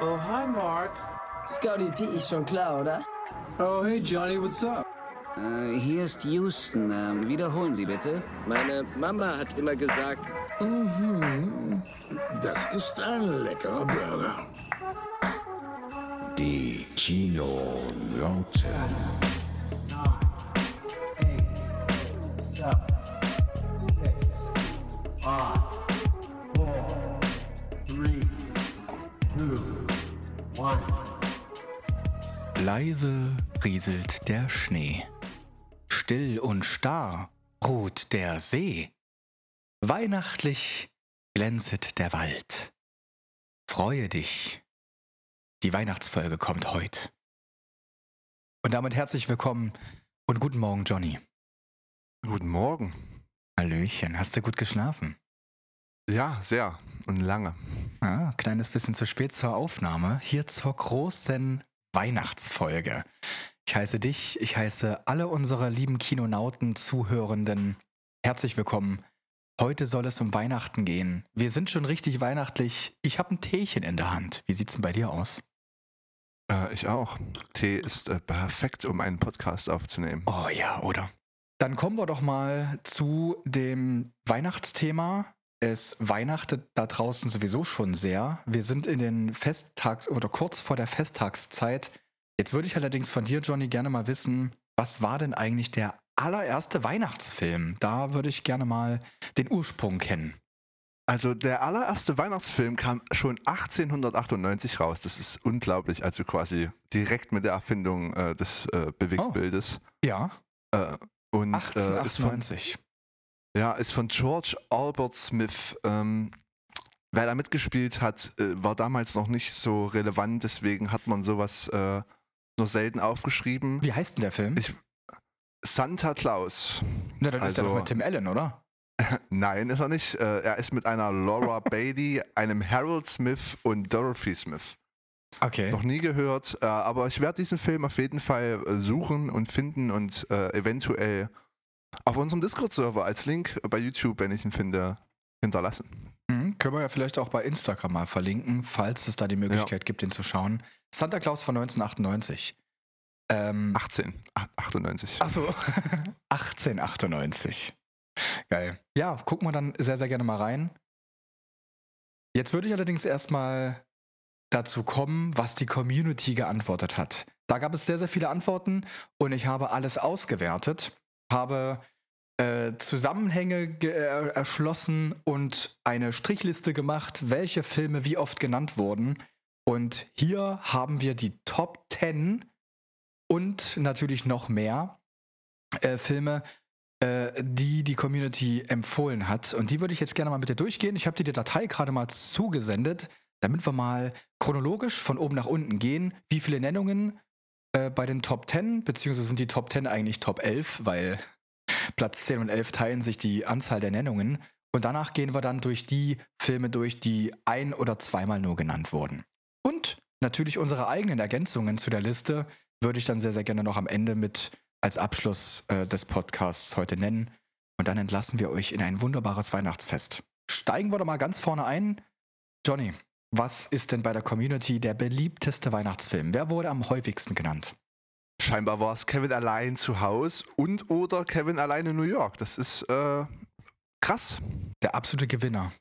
Oh, hi, Mark. Scotty P ist schon klar, oder? Oh, hey Johnny, what's up? Äh, hier ist Houston. Ähm, wiederholen Sie bitte. Meine Mama hat immer gesagt, Das ist ein leckerer Burger. Die Kinonauten. Leise rieselt der Schnee. Still und starr ruht der See. Weihnachtlich glänzet der Wald. Freue dich. Die Weihnachtsfolge kommt heut. Und damit herzlich willkommen und guten Morgen, Johnny. Guten Morgen. Hallöchen, hast du gut geschlafen? Ja, sehr. Und lange. Ah, kleines bisschen zu spät zur Aufnahme. Hier zur großen Weihnachtsfolge. Ich heiße dich, ich heiße alle unsere lieben Kinonauten, Zuhörenden. Herzlich willkommen. Heute soll es um Weihnachten gehen. Wir sind schon richtig weihnachtlich. Ich habe ein Teechen in der Hand. Wie sieht's denn bei dir aus? Äh, ich auch. Tee ist äh, perfekt, um einen Podcast aufzunehmen. Oh ja, oder? Dann kommen wir doch mal zu dem Weihnachtsthema. Es weihnachtet da draußen sowieso schon sehr. Wir sind in den Festtags- oder kurz vor der Festtagszeit. Jetzt würde ich allerdings von dir, Johnny, gerne mal wissen, was war denn eigentlich der allererste Weihnachtsfilm? Da würde ich gerne mal den Ursprung kennen. Also der allererste Weihnachtsfilm kam schon 1898 raus. Das ist unglaublich. Also quasi direkt mit der Erfindung äh, des äh, Bewegtbildes. Ja, Äh, und äh, ist von, 1898. ja, ist von George Albert Smith. Ähm, wer da mitgespielt hat, äh, war damals noch nicht so relevant. Deswegen hat man sowas äh, nur selten aufgeschrieben. Wie heißt denn der Film? Ich- Santa Claus. Na, dann ist der doch also- mit Tim Allen, oder? Nein, ist er nicht. Äh, er ist mit einer Laura Bailey, einem Harold Smith und Dorothy Smith. Okay. Noch nie gehört, äh, aber ich werde diesen Film auf jeden Fall äh, suchen und finden und eventuell auf unserem Discord-Server als Link bei YouTube, wenn ich ihn finde, hinterlassen. Mhm, können wir ja vielleicht auch bei Instagram mal verlinken, falls es da die Möglichkeit gibt, den zu schauen. Santa Claus von 1998. Ähm, 18, ach, 98. Achso, 1898. Geil. Ja, gucken wir dann sehr, sehr gerne mal rein. Jetzt würde ich allerdings erstmal dazu kommen, was die Community geantwortet hat. Da gab es sehr, sehr viele Antworten und ich habe alles ausgewertet, habe äh, Zusammenhänge ge- äh, erschlossen und eine Strichliste gemacht, welche Filme wie oft genannt wurden. Und hier haben wir die Top 10 und natürlich noch mehr äh, Filme, äh, die die Community empfohlen hat. Und die würde ich jetzt gerne mal mit dir durchgehen. Ich habe dir die Datei gerade mal zugesendet, damit wir mal chronologisch von oben nach unten gehen. Wie viele Nennungen äh, bei den Top 10, beziehungsweise sind die Top 10 eigentlich Top 11, weil Platz 10 und 11 teilen sich die Anzahl der Nennungen. Und danach gehen wir dann durch die Filme durch, die ein- oder zweimal nur genannt wurden. Und natürlich unsere eigenen Ergänzungen zu der Liste würde ich dann sehr, sehr gerne noch am Ende mit als Abschluss äh, des Podcasts heute nennen. Und dann entlassen wir euch in ein wunderbares Weihnachtsfest. Steigen wir doch mal ganz vorne ein. Johnny, was ist denn bei der Community der beliebteste Weihnachtsfilm? Wer wurde am häufigsten genannt? Scheinbar war es Kevin allein zu Hause und oder Kevin allein in New York. Das ist äh, krass. Der absolute Gewinner.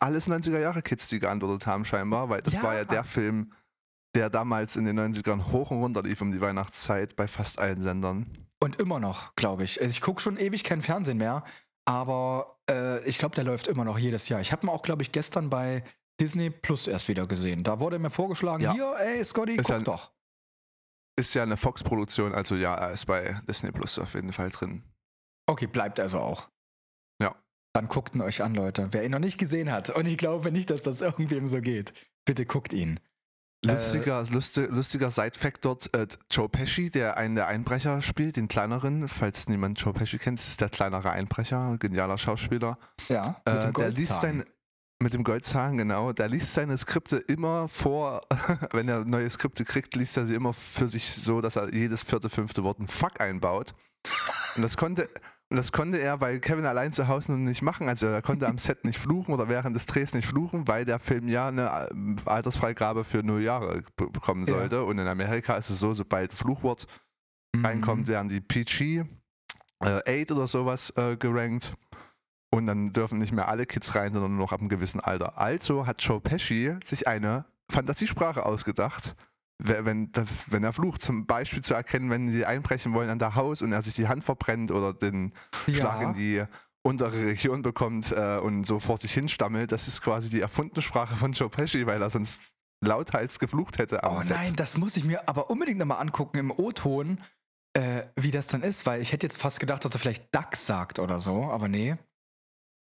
alles 90er Jahre Kids, die geantwortet haben, scheinbar, weil das Ja. war ja der Film, der damals in den 90ern hoch und runter lief um die Weihnachtszeit bei fast allen Sendern. Und immer noch, glaube ich. Also ich gucke schon ewig kein Fernsehen mehr, aber äh, ich glaube, der läuft immer noch jedes Jahr. Ich habe ihn auch, glaube ich, gestern bei Disney Plus erst wieder gesehen. Da wurde mir vorgeschlagen, Ja. hier, ey, Scotty, Ist guck ja- doch. Ist ja eine Fox-Produktion, also ja, er ist bei Disney Plus auf jeden Fall drin. Okay, bleibt also auch. Ja. Dann guckt ihn euch an, Leute. Wer ihn noch nicht gesehen hat, und ich glaube nicht, dass das irgendwem so geht, bitte guckt ihn. Lustiger, lusti- lustiger Side-Fact dort, äh, Joe Pesci, der einen der Einbrecher spielt, den kleineren, falls niemand Joe Pesci kennt, ist der kleinere Einbrecher, genialer Schauspieler. Ja, Äh, der liest sein, mit dem Goldzahn, genau, der liest seine Skripte immer vor, wenn er neue Skripte kriegt, liest er sie immer für sich so, dass er jedes vierte, fünfte Wort ein Fuck einbaut. Und das konnte, Und das konnte er bei Kevin allein zu Hause noch nicht machen. Also er konnte am Set nicht fluchen oder während des Drehs nicht fluchen, weil der Film ja eine äh, Altersfreigabe für null Jahre be bekommen Ja. sollte. Und in Amerika ist es so, sobald ein Fluchwort Mhm. reinkommt, werden die PG äh, 8 oder sowas äh, gerankt. Und dann dürfen nicht mehr alle Kids rein, sondern nur noch ab einem gewissen Alter. Also hat Joe Pesci sich eine Fantasiesprache ausgedacht, we- wenn, wenn er flucht, zum Beispiel zu erkennen, wenn sie einbrechen wollen an der Haus und er sich die Hand verbrennt oder den Schlag in die untere Region bekommt äh, und so vor sich hinstammelt. Das ist quasi die erfundene Sprache von Joe Pesci, weil er sonst lauthals geflucht hätte. Oh Set. nein, das muss ich mir aber unbedingt nochmal angucken im O-Ton, äh, wie das dann ist, weil ich hätte jetzt fast gedacht, dass er vielleicht Duck sagt oder so, aber nee.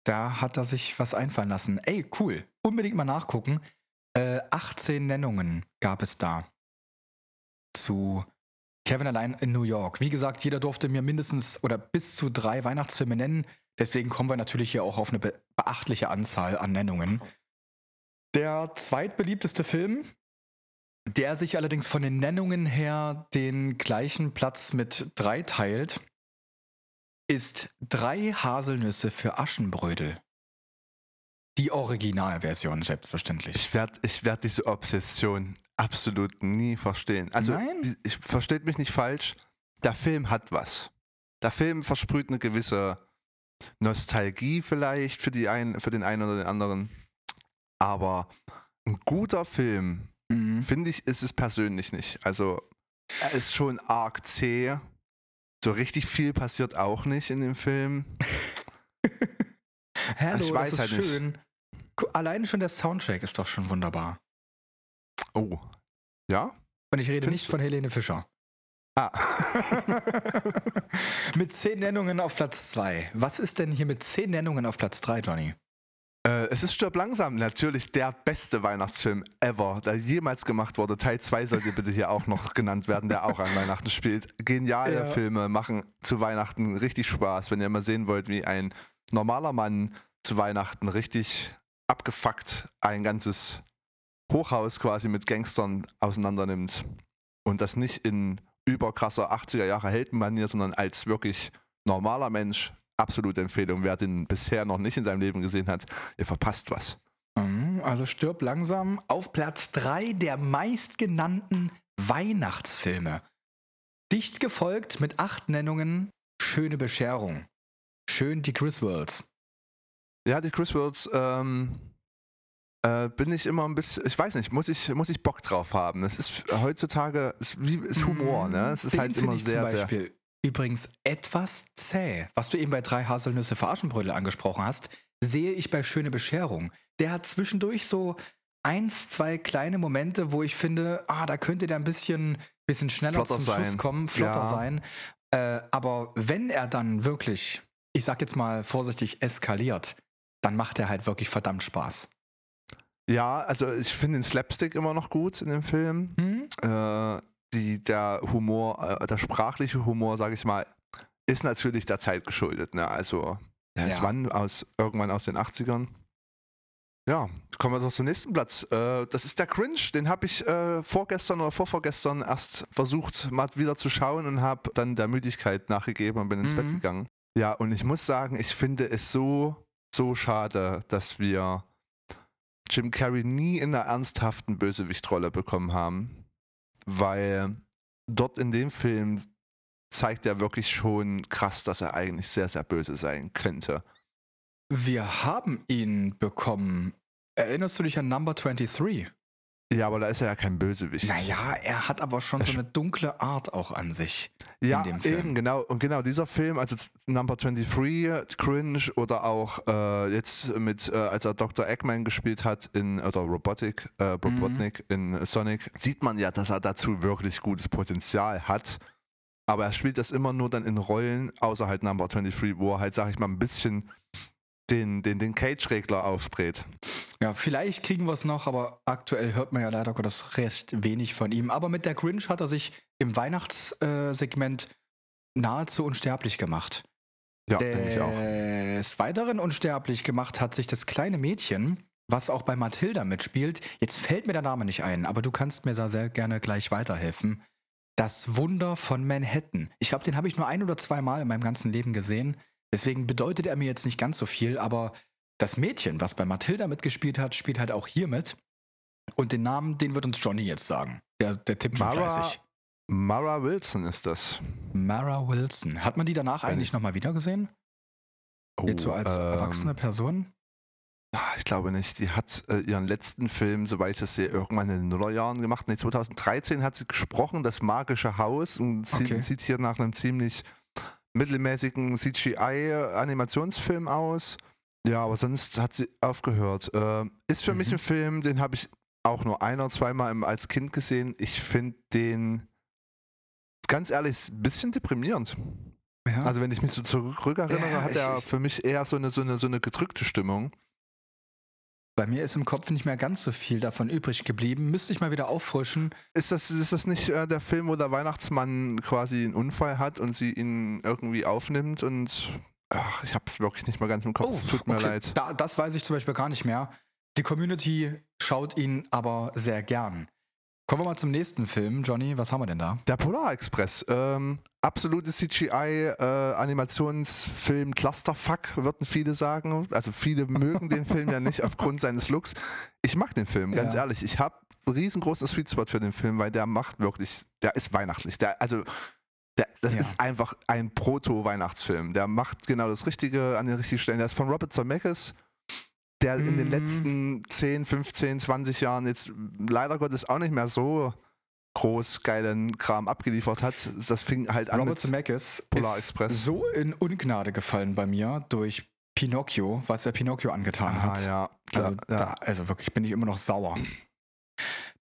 Da hat er sich was einfallen lassen. Ey, cool. Unbedingt mal nachgucken. Äh, 18 Nennungen gab es da zu Kevin allein in New York. Wie gesagt, jeder durfte mir mindestens oder bis zu drei Weihnachtsfilme nennen. Deswegen kommen wir natürlich hier auch auf eine be beachtliche Anzahl an Nennungen. Der zweitbeliebteste Film, der sich allerdings von den Nennungen her den gleichen Platz mit drei teilt, ist drei Haselnüsse für Aschenbrödel. Die Originalversion, selbstverständlich. Ich werde ich werd diese Obsession absolut nie verstehen. Also, Nein? die, ich versteht mich nicht falsch. Der Film hat was. Der Film versprüht eine gewisse Nostalgie vielleicht für, die einen, für den einen oder den anderen. Aber ein guter Film, Mhm. finde ich, ist es persönlich nicht. Also, er ist schon arg zäh. So richtig viel passiert auch nicht in dem Film. Hallo, Ich weiß das ist halt nicht. schön. Gu- Allein schon der Soundtrack ist doch schon wunderbar. Oh. Ja? Und ich rede Findest nicht von Helene Fischer. Ah. mit zehn Nennungen auf Platz zwei. Was ist denn hier mit zehn Nennungen auf Platz drei, Johnny? Äh, es ist Stirb langsam, natürlich der beste Weihnachtsfilm ever, der jemals gemacht wurde. Teil 2 sollte bitte hier auch noch genannt werden, der auch an Weihnachten spielt. Geniale Ja. Filme machen zu Weihnachten richtig Spaß, wenn ihr mal sehen wollt, wie ein normaler Mann zu Weihnachten richtig abgefuckt ein ganzes Hochhaus quasi mit Gangstern auseinandernimmt. Und das nicht in überkrasser 80er Jahre Heldenmanier, sondern als wirklich normaler Mensch. Absolute Empfehlung. Wer den bisher noch nicht in seinem Leben gesehen hat, ihr verpasst was. Mhm, Also stirb langsam auf Platz 3 der meistgenannten Weihnachtsfilme. Dicht gefolgt mit acht Nennungen Schöne Bescherung. Schön die Griswolds. Ja, die Chris Wills, ähm, äh, bin ich immer ein bisschen, ich weiß nicht, muss ich, muss ich Bock drauf haben. Es ist heutzutage, es ist, wie, ist Humor, ne? Es ist Den halt immer ich sehr, zum sehr. Übrigens etwas zäh. Was du eben bei drei Haselnüsse für Aschenbrödel angesprochen hast, sehe ich bei Schöne Bescherung. Der hat zwischendurch so eins, zwei kleine Momente, wo ich finde, ah, da könnte der ein bisschen, bisschen schneller Flotter zum Schuss sein. kommen, flotter Ja. sein. Äh, aber wenn er dann wirklich, ich sag jetzt mal vorsichtig, eskaliert, dann macht er halt wirklich verdammt Spaß. Ja, also ich finde den Slapstick immer noch gut in dem Film. Hm? Äh, die, der Humor, äh, der sprachliche Humor, sage ich mal, ist natürlich der Zeit geschuldet. Ne? Also, es Ja. aus, irgendwann aus den 80ern. Ja, kommen wir doch zum nächsten Platz. Äh, das ist der Cringe. Den habe ich äh, vorgestern oder vorvorgestern erst versucht, mal wieder zu schauen und habe dann der Müdigkeit nachgegeben und bin ins Mhm. Bett gegangen. Ja, und ich muss sagen, ich finde es so, so schade, dass wir Jim Carrey nie in einer ernsthaften Bösewichtrolle bekommen haben, weil dort in dem Film zeigt er wirklich schon krass, dass er eigentlich sehr, sehr böse sein könnte. Wir haben ihn bekommen. Erinnerst du dich an Number 23? Ja, aber da ist er ja kein Bösewicht. Naja, er hat aber schon Das so eine dunkle Art auch an sich. ja, in dem Film. eben, genau. Und genau dieser Film, also Number 23, Cringe oder auch äh, jetzt mit, äh, als er Dr. Eggman gespielt hat in, oder Robotic, äh, Robotnik in Sonic, sieht man ja, dass er dazu wirklich gutes Potenzial hat. Aber er spielt das immer nur dann in Rollen, außer halt Number 23, wo er halt, sag ich mal, ein bisschen den, den, den Cage-Regler aufdreht. Ja, vielleicht kriegen wir es noch, aber aktuell hört man ja leider Gottes recht wenig von ihm. Aber mit der Grinch hat er sich im Weihnachtssegment nahezu unsterblich gemacht. Ja, denke ich auch. Des Weiteren unsterblich gemacht hat sich das kleine Mädchen, was auch bei Mathilda mitspielt. Jetzt fällt mir der Name nicht ein, aber du kannst mir da sehr gerne gleich weiterhelfen. Das Wunder von Manhattan. Ich glaube, den habe ich nur ein oder zwei Mal in meinem ganzen Leben gesehen. Deswegen bedeutet er mir jetzt nicht ganz so viel, aber das Mädchen, was bei Matilda mitgespielt hat, spielt halt auch hier mit. Und den Namen, den wird uns Johnny jetzt sagen. Der, der tippt schon Mara, fleißig. Mara Wilson ist das. Mara Wilson. Hat man die danach Wenn eigentlich ich- nochmal wieder gesehen? Jetzt so als ähm, erwachsene Person? ah, Ich glaube nicht. Die hat äh, ihren letzten Film, soweit ich das sehe, irgendwann in den Nullerjahren gemacht. Nee, 2013 hat sie gesprochen, das magische Haus. Und Okay. sieht hier nach einem ziemlich mittelmäßigen CGI-Animationsfilm aus. Ja, aber sonst hat sie aufgehört. Äh, ist für mich Mhm. ein Film, den habe ich auch nur ein oder zweimal im- als Kind gesehen. Ich finde den, ganz ehrlich, ein bisschen deprimierend. Ja. Also wenn ich mich so zurückerinnere, Ja, hat er für mich eher so eine, so eine, so eine gedrückte Stimmung. Bei mir ist im Kopf nicht mehr ganz so viel davon übrig geblieben. Müsste ich mal wieder auffrischen. Ist das, ist das nicht äh, der Film, wo der Weihnachtsmann quasi einen Unfall hat und sie ihn irgendwie aufnimmt und ach, ich habe es wirklich nicht mehr ganz im Kopf. es tut mir Oh, okay. leid. Da, das weiß ich zum Beispiel gar nicht mehr. Die Community schaut ihn aber sehr gern. Kommen wir mal zum nächsten Film. Johnny, was haben wir denn da? Der Polar Express, ähm, absolutes CGI-Animationsfilm Clusterfuck, würden viele sagen. Also viele mögen den Film ja nicht aufgrund seines Looks. Ich mag den Film, ganz Ja. ehrlich. Ich habe einen riesengroßen Sweet Spot für den Film, weil der macht wirklich, der ist weihnachtlich. Der, also der, das Ja. ist einfach ein Proto-Weihnachtsfilm. Der macht genau das Richtige an den richtigen Stellen. Der ist von Robert Zemeckis, der in den Mhm. letzten 10, 15, 20 Jahren jetzt leider Gottes auch nicht mehr so groß geilen Kram abgeliefert hat. Das fing halt an Robert mit Zemeckis Polar ist Express. so in Ungnade gefallen bei mir durch Pinocchio, was er Pinocchio angetan Ah, hat. ja, klar, Also, ja. da, also wirklich bin ich immer noch sauer.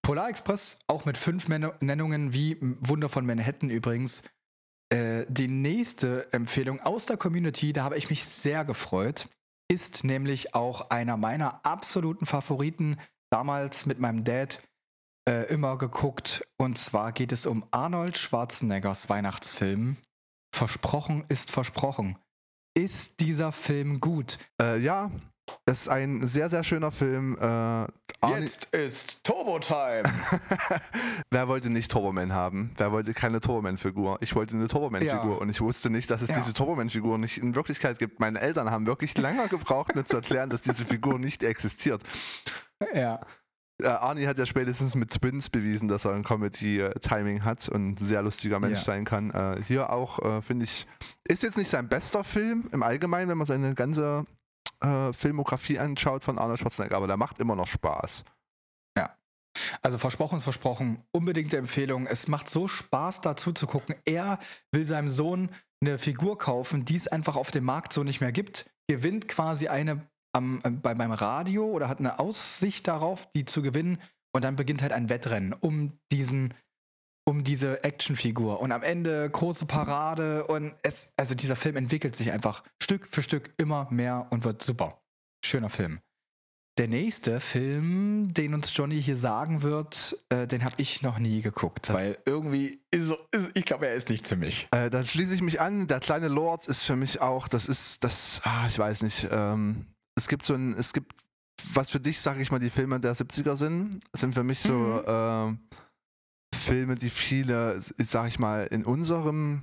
Polar Express, auch mit fünf Men Nennungen wie Wunder von Manhattan übrigens. Äh, die nächste Empfehlung aus der Community, da habe ich mich sehr gefreut, ist nämlich auch einer meiner absoluten Favoriten. Damals mit meinem Dad äh, immer geguckt. Und zwar geht es um Arnold Schwarzeneggers Weihnachtsfilm. Versprochen ist versprochen. Ist dieser Film gut? Äh, ja, das ist ein sehr, sehr schöner Film. Äh, Arnie- ist Turbo Time. Wer wollte nicht Turboman haben? Wer wollte keine Turboman-Figur? Ich wollte eine Turboman-Figur Ja. und ich wusste nicht, dass es Ja. diese Turboman-Figur nicht in Wirklichkeit gibt. Meine Eltern haben wirklich lange gebraucht, mir zu erklären, dass diese Figur nicht existiert. ja. Äh, Arnie hat ja spätestens mit Twins bewiesen, dass er ein Comedy-Timing hat und ein sehr lustiger Mensch Ja. sein kann. Äh, hier auch, äh, finde ich, ist jetzt nicht sein bester Film im Allgemeinen, wenn man seine ganze äh, Filmografie anschaut von Arnold Schwarzenegger, aber der macht immer noch Spaß. Also versprochen ist versprochen. Unbedingte Empfehlung. Es macht so Spaß dazu zu gucken. Er will seinem Sohn eine Figur kaufen, die es einfach auf dem Markt so nicht mehr gibt. Gewinnt quasi eine am, äh, bei meinem Radio oder hat eine Aussicht darauf, die zu gewinnen. Und dann beginnt halt ein Wettrennen um diesen, um diese Actionfigur. Und am Ende große Parade und es, also dieser Film entwickelt sich einfach Stück für Stück immer mehr und wird super. Schöner Film. Der nächste Film, den uns Johnny hier sagen wird, äh, den habe ich noch nie geguckt, weil irgendwie ist, ist ich glaube, er ist nicht für mich. Äh, da schließe ich mich an. Der kleine Lord ist für mich auch, das ist, das, ah, ich weiß nicht, ähm, es gibt so ein, es gibt, was für dich, sage ich mal, die Filme der 70er sind, sind für mich so Mhm. ähm, Filme, die viele, sage ich mal, in unserem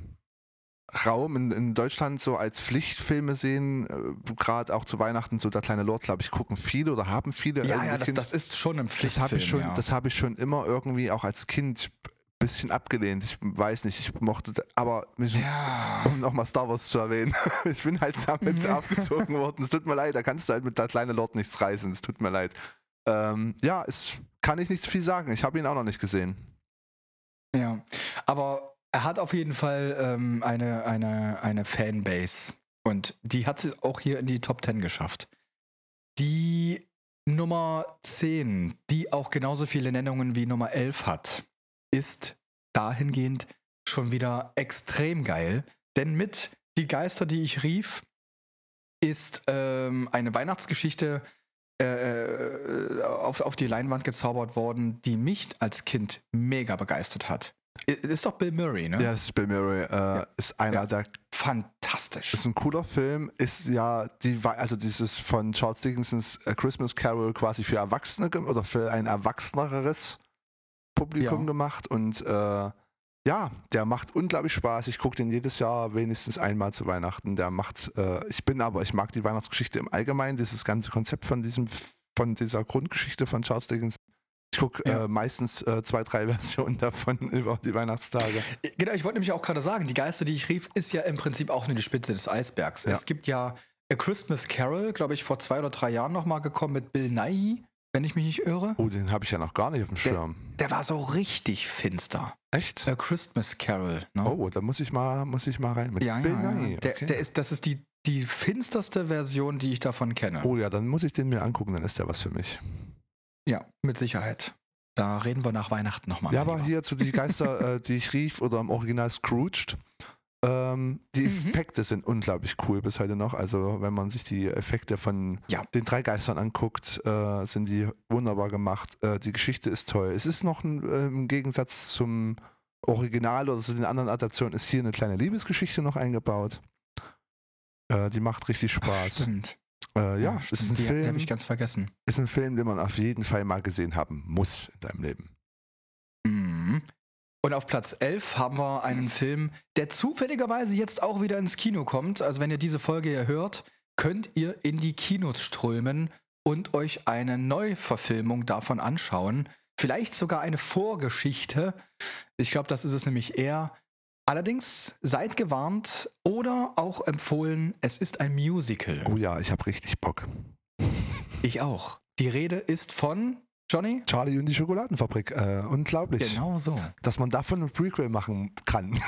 Raum in, in Deutschland so als Pflichtfilme sehen, äh, gerade auch zu Weihnachten, so der kleine Lord, glaube ich, gucken viele oder haben viele. Ja, ja, das, Kind- das ist schon ein das Pflichtfilm. habe ich schon, ja. das habe ich schon immer irgendwie auch als Kind ein bisschen abgelehnt. Ich weiß nicht, ich mochte, aber mich, ja. um nochmal Star Wars zu erwähnen, ich bin halt damit Mhm. aufgezogen worden. Es tut mir leid, da kannst du halt mit der kleine Lord nichts reißen. Es tut mir leid. Ähm, ja, es kann ich nicht viel sagen. Ich habe ihn auch noch nicht gesehen. Ja. Aber er hat auf jeden Fall ähm, eine, eine, eine Fanbase. Und die hat es auch hier in die Top 10 geschafft. Die Nummer 10, die auch genauso viele Nennungen wie Nummer 11 hat, ist dahingehend schon wieder extrem geil. Denn mit Die Geister, die ich rief, ist ähm, eine Weihnachtsgeschichte äh, äh, auf, auf die Leinwand gezaubert worden, die mich als Kind mega begeistert hat. Ist doch Bill Murray, ne? Ja, ist Bill Murray. Äh, Ist einer Ja. der Fantastisch. ist ein cooler Film, ist ja die, also dieses von Charles Dickensons A Christmas Carol quasi für Erwachsene oder für ein erwachseneres Publikum Ja. gemacht und äh, ja, der macht unglaublich Spaß. Ich gucke den jedes Jahr wenigstens einmal zu Weihnachten. Der macht, äh, ich bin aber, ich mag die Weihnachtsgeschichte im Allgemeinen, dieses ganze Konzept von diesem, von dieser Grundgeschichte von Charles Dickens. Ich gucke Ja. äh, meistens äh, zwei, drei Versionen davon über die Weihnachtstage. Genau, ich wollte nämlich auch gerade sagen, die Geister, die ich rief, ist ja im Prinzip auch nur die Spitze des Eisbergs. Ja. Es gibt ja A Christmas Carol, glaube ich, vor zwei oder drei Jahren nochmal gekommen mit Bill Nighy, wenn ich mich nicht irre. Oh, den habe ich ja noch gar nicht auf dem Schirm. Der war so richtig finster. Echt? A Christmas Carol. Ne? Oh, da muss ich mal, muss ich mal rein. Mit ja, Bill ja, ja. Der, okay. der ist, das ist die, die finsterste Version, die ich davon kenne. Oh ja, dann muss ich den mir angucken, dann ist der was für mich. Ja, mit Sicherheit. Da reden wir nach Weihnachten nochmal. Ja, aber hier zu die Geister, äh, die ich rief, oder im Original Scrooged. Ähm, die Mhm. Effekte sind unglaublich cool bis heute noch. Also wenn man sich die Effekte von Ja. den drei Geistern anguckt, äh, sind die wunderbar gemacht. Äh, die Geschichte ist toll. Es ist noch ein, äh, im Gegensatz zum Original oder zu den anderen Adaptionen ist hier eine kleine Liebesgeschichte noch eingebaut. Äh, die macht richtig Spaß. Stimmt. Äh, ja, stimmt. ist ein die, Film. habe ich ganz vergessen. ist ein Film, den man auf jeden Fall mal gesehen haben muss in deinem Leben. Und auf Platz 11 haben wir einen Film, der zufälligerweise jetzt auch wieder ins Kino kommt. Also wenn ihr diese Folge hier hört, könnt ihr in die Kinos strömen und euch eine Neuverfilmung davon anschauen. Vielleicht sogar eine Vorgeschichte. Ich glaube, das ist es nämlich eher. Allerdings seid gewarnt oder auch empfohlen, es ist ein Musical. Oh ja, ich habe richtig Bock. Ich auch. Die Rede ist von Johnny? Charlie und die Schokoladenfabrik. Äh, unglaublich, Genau so. dass man davon ein Prequel machen kann.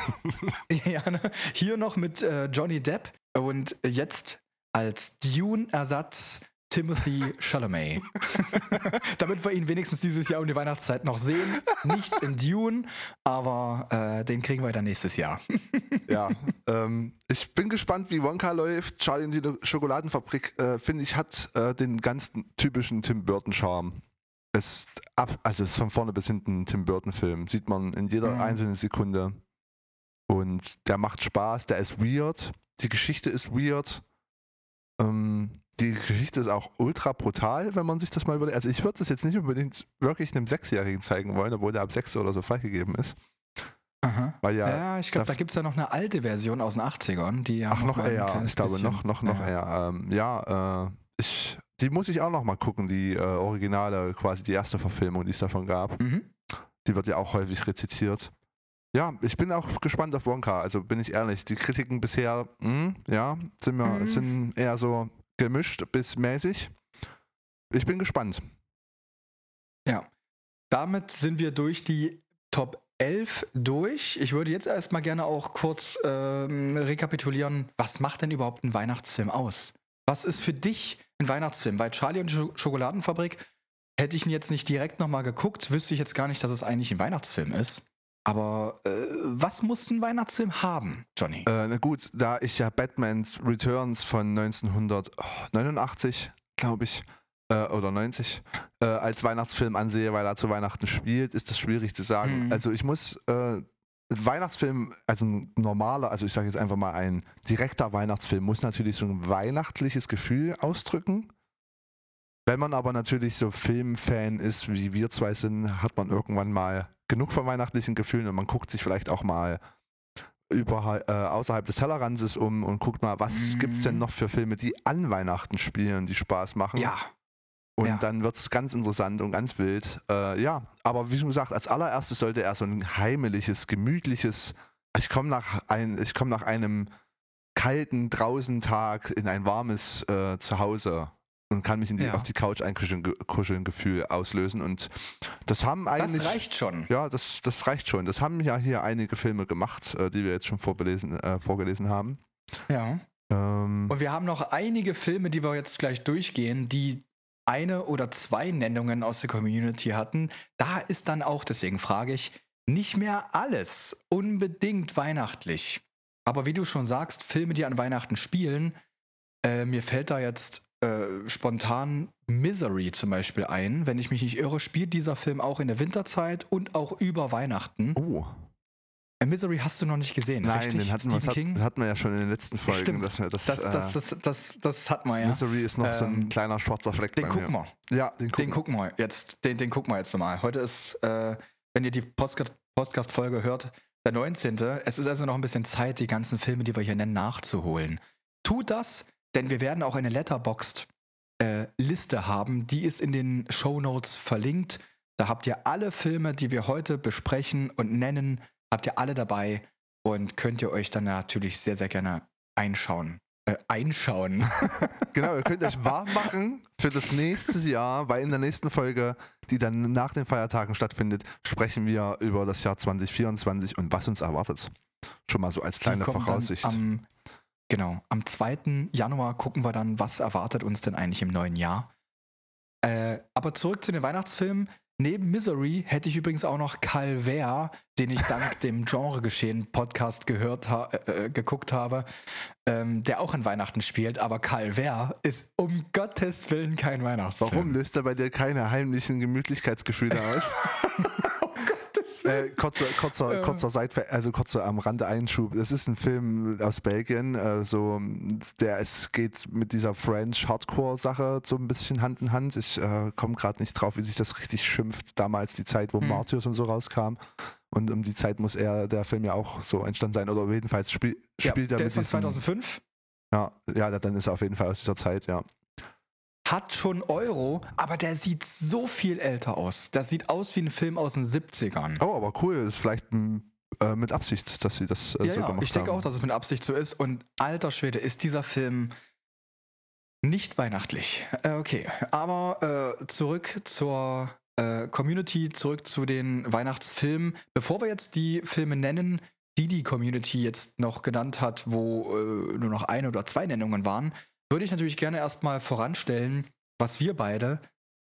Ja, ne? Hier noch mit äh, Johnny Depp und jetzt als Dune-Ersatz Timothy Chalamet. Damit wir ihn wenigstens dieses Jahr um die Weihnachtszeit noch sehen. Nicht in Dune, aber äh, den kriegen wir dann nächstes Jahr. ja, ähm, ich bin gespannt, wie Wonka läuft. Charlie und die Schokoladenfabrik, äh, finde ich, hat äh, den ganz typischen Tim Burton-Charme. Es ab, also es ist von vorne bis hinten ein Tim Burton-Film. Sieht man in jeder Mhm. einzelnen Sekunde. Und der macht Spaß, der ist weird. Die Geschichte ist weird. Ähm, die Geschichte ist auch ultra brutal, wenn man sich das mal überlegt. Also ich würde das jetzt nicht unbedingt wirklich einem Sechsjährigen zeigen wollen, obwohl der ab sechs oder so freigegeben ist. Aha. Weil ja, Ja, ich glaube, da- da gibt es ja noch eine alte Version aus den 80ern, die ja Ach, noch ein eher. Ich glaube, noch, noch, noch ja. eher. Ähm, ja, äh, ich, die muss ich auch noch mal gucken, die äh, Originale, quasi die erste Verfilmung, die es davon gab. Mhm. Die wird ja auch häufig rezitiert. Ja, ich bin auch gespannt auf Wonka, also bin ich ehrlich. Die Kritiken bisher, mh, ja, sind, mir, Mhm. sind eher so gemischt bis mäßig. Ich bin gespannt. Damit sind wir durch die Top 11 durch. Ich würde jetzt erstmal gerne auch kurz ähm, rekapitulieren, was macht denn überhaupt ein Weihnachtsfilm aus? Was ist für dich ein Weihnachtsfilm? Weil Charlie und die Sch Schokoladenfabrik hätte ich ihn jetzt nicht direkt nochmal geguckt, wüsste ich jetzt gar nicht, dass es eigentlich ein Weihnachtsfilm ist. Aber äh, was muss ein Weihnachtsfilm haben, Johnny? Äh, na gut, da ich ja Batman's Returns von 1989, glaube ich, äh, oder 90, äh, als Weihnachtsfilm ansehe, weil er zu Weihnachten spielt, ist das schwierig zu sagen. Mhm. Also ich muss äh, Weihnachtsfilm, also ein normaler, also ich sage jetzt einfach mal ein direkter Weihnachtsfilm, muss natürlich so ein weihnachtliches Gefühl ausdrücken. Wenn man aber natürlich so Filmfan ist, wie wir zwei sind, hat man irgendwann mal genug von weihnachtlichen Gefühlen und man guckt sich vielleicht auch mal über, äh, außerhalb des Tellerrandes um und guckt mal, was Mhm. gibt's denn noch für Filme, die an Weihnachten spielen, die Spaß machen. ja, Und ja. dann wird's ganz interessant und ganz wild. Äh, ja, aber wie schon gesagt, als allererstes sollte er so ein heimeliges, gemütliches. Ich komme nach, ein, ich komm nach einem kalten draußen Tag in ein warmes äh, Zuhause und kann mich in die, Ja. auf die Couch einkuscheln kuscheln Gefühl auslösen. Und das haben das eigentlich. reicht schon. Ja, das, das reicht schon. Das haben ja hier einige Filme gemacht, äh, die wir jetzt schon vorbelesen, äh, vorgelesen haben. Ja. Ähm, Und wir haben noch einige Filme, die wir jetzt gleich durchgehen, die eine oder zwei Nennungen aus der Community hatten. Da ist dann auch, deswegen frage ich, nicht mehr alles unbedingt weihnachtlich. Aber wie du schon sagst, Filme, die an Weihnachten spielen, äh, mir fällt da jetzt äh, spontan Misery zum Beispiel ein. Wenn ich mich nicht irre, spielt dieser Film auch in der Winterzeit und auch über Weihnachten. oh, Äh, Misery hast du noch nicht gesehen, nein, richtig? den hatten, Stephen das, hat, King? den hatten wir ja schon in den letzten Folgen. Stimmt. Dass wir das, Das, das, äh, das, das, das hat man ja. Misery ist noch so ein Ähm, kleiner schwarzer Fleck Den gucken mir. wir. Ja, den gucken, Den gucken wir jetzt. Den, den gucken wir jetzt nochmal. Heute ist, äh, wenn ihr die Podcast- Podcast-Folge hört, der 19. Es ist also noch ein bisschen Zeit, die ganzen Filme, die wir hier nennen, nachzuholen. Tut das, denn wir werden auch eine Letterboxd äh, Liste haben. Die ist in den Show Notes verlinkt. Da habt ihr alle Filme, die wir heute besprechen und nennen, habt ihr alle dabei und könnt ihr euch dann natürlich sehr, sehr gerne einschauen. Äh, einschauen. Genau, ihr könnt euch warm machen für das nächste Jahr, weil in der nächsten Folge, die dann nach den Feiertagen stattfindet, sprechen wir über das Jahr 2024 und was uns erwartet. Schon mal so als kleine Voraussicht. Am, genau, am 2. Januar gucken wir dann, was erwartet uns denn eigentlich im neuen Jahr. Äh, aber zurück zu den Weihnachtsfilmen. Neben Misery hätte ich übrigens auch noch Calvaire, den ich dank dem Genregeschehen-Podcast gehört ha äh, geguckt habe, ähm, der auch an Weihnachten spielt. Aber Calvaire ist um Gottes Willen kein Weihnachtsfilm. Warum löst er bei dir keine heimlichen Gemütlichkeitsgefühle aus? Äh, kurzer, kurzer, Ja. kurzer Seitwe also kurzer am Rande Einschub. Das ist ein Film aus Belgien, äh, so der es geht mit dieser French Hardcore Sache so ein bisschen Hand in Hand. Ich äh, komme gerade nicht drauf, wie sich das richtig schimpft. Damals die Zeit, wo Hm. Martyrs und so rauskam. Und um die Zeit muss er der Film ja auch so entstanden sein. Oder jedenfalls spiel, Ja, spielt er der mit ist von diesem, 2005. ja, ja, dann ist er auf jeden Fall aus dieser Zeit, ja. Hat schon Euro, aber der sieht so viel älter aus. Das sieht aus wie ein Film aus den 70ern. Oh, aber cool. Das ist vielleicht m, äh, mit Absicht, dass sie das äh, ja, so ja, gemacht ich denke haben. auch, dass es mit Absicht so ist. Und alter Schwede, ist dieser Film nicht weihnachtlich. Äh, okay, aber äh, zurück zur äh, Community, zurück zu den Weihnachtsfilmen. Bevor wir jetzt die Filme nennen, die die Community jetzt noch genannt hat, wo nur noch eine oder zwei Nennungen waren, würde ich natürlich gerne erstmal voranstellen, was wir beide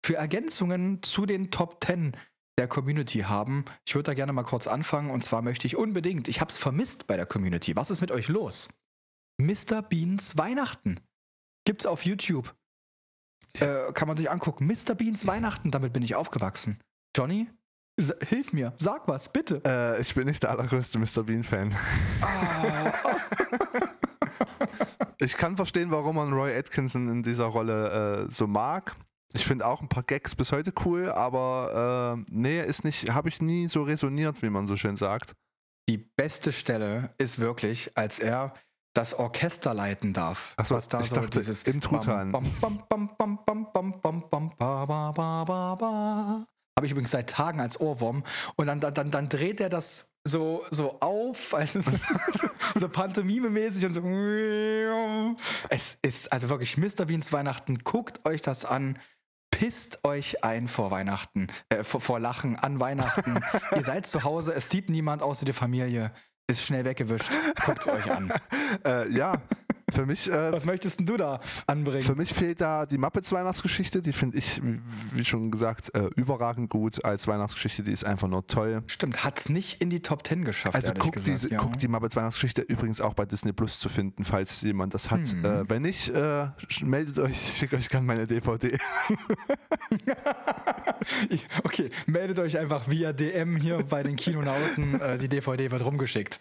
für Ergänzungen zu den Top 10 der Community haben. Ich würde da gerne mal kurz anfangen und zwar möchte ich unbedingt, ich habe es vermisst bei der Community. Was ist mit euch los? Mr. Beans Weihnachten. Gibt's auf YouTube. Äh, kann man sich angucken. Mr. Beans Weihnachten, damit bin ich aufgewachsen. Johnny, hilf mir, sag was, bitte. Äh, ich bin nicht der allergrößte Mr. Bean-Fan. Ah, Ich kann verstehen, warum man Roy Atkinson in dieser Rolle äh, so mag. Ich finde auch ein paar Gags bis heute cool, aber äh, nee, ist nicht, habe ich nie so resoniert, wie man so schön sagt. die beste Stelle ist wirklich, als er das Orchester leiten darf. Ach so, was da ich so dachte, dieses im Truthahn. Bam, bam, bam, Habe ich übrigens seit Tagen als Ohrwurm. Und dann, dann, dann, dreht er das so, so auf, also so, so Pantomime-mäßig und so. Es ist also wirklich Mr. Beans Weihnachten. Guckt euch das an. Pisst euch ein vor Weihnachten, äh, vor, vor Lachen an Weihnachten. Ihr seid zu Hause, es sieht niemand außer die Familie. Ist schnell weggewischt. Guckt euch an. Äh, ja, für mich, äh, Was möchtest denn du da anbringen? für mich fehlt da die Muppets Weihnachtsgeschichte. Die finde ich, wie- schon gesagt, äh, überragend gut als Weihnachtsgeschichte. Die ist einfach nur toll. Stimmt, hat's nicht in die Top 10 geschafft. Also guckt, gesagt, diese, ja. guckt die Muppets Weihnachtsgeschichte übrigens auch bei Disney Plus zu finden, falls jemand das hat. Mhm. Äh, wenn nicht, äh, meldet euch, ich schicke euch gerne meine DVD. Okay, meldet euch einfach via DM hier bei den Kinonauten. Äh, die DVD wird rumgeschickt.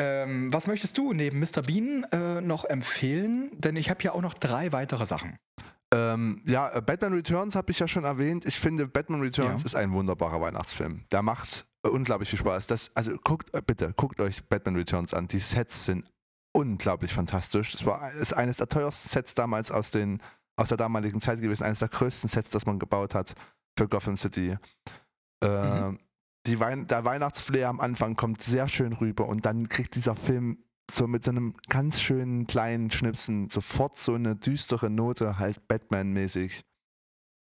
Ähm, was möchtest du neben Mr. Bean äh, noch empfehlen? Denn ich habe hier auch noch drei weitere Sachen. Ähm, ja, äh, Batman Returns habe ich ja schon erwähnt. Ich finde, Batman Returns Ja. ist ein wunderbarer Weihnachtsfilm. Der macht äh, unglaublich viel Spaß. Das, also guckt, äh, bitte, guckt euch Batman Returns an. Die Sets sind unglaublich fantastisch. Das war ist eines der teuersten Sets damals aus, den, aus der damaligen Zeit gewesen. Eines der größten Sets, das man gebaut hat für Gotham City. Äh, Mhm. Wein der Weihnachtsflair am Anfang kommt sehr schön rüber und dann kriegt dieser Film so mit so einem ganz schönen kleinen Schnipsen sofort so eine düstere Note, halt Batman-mäßig.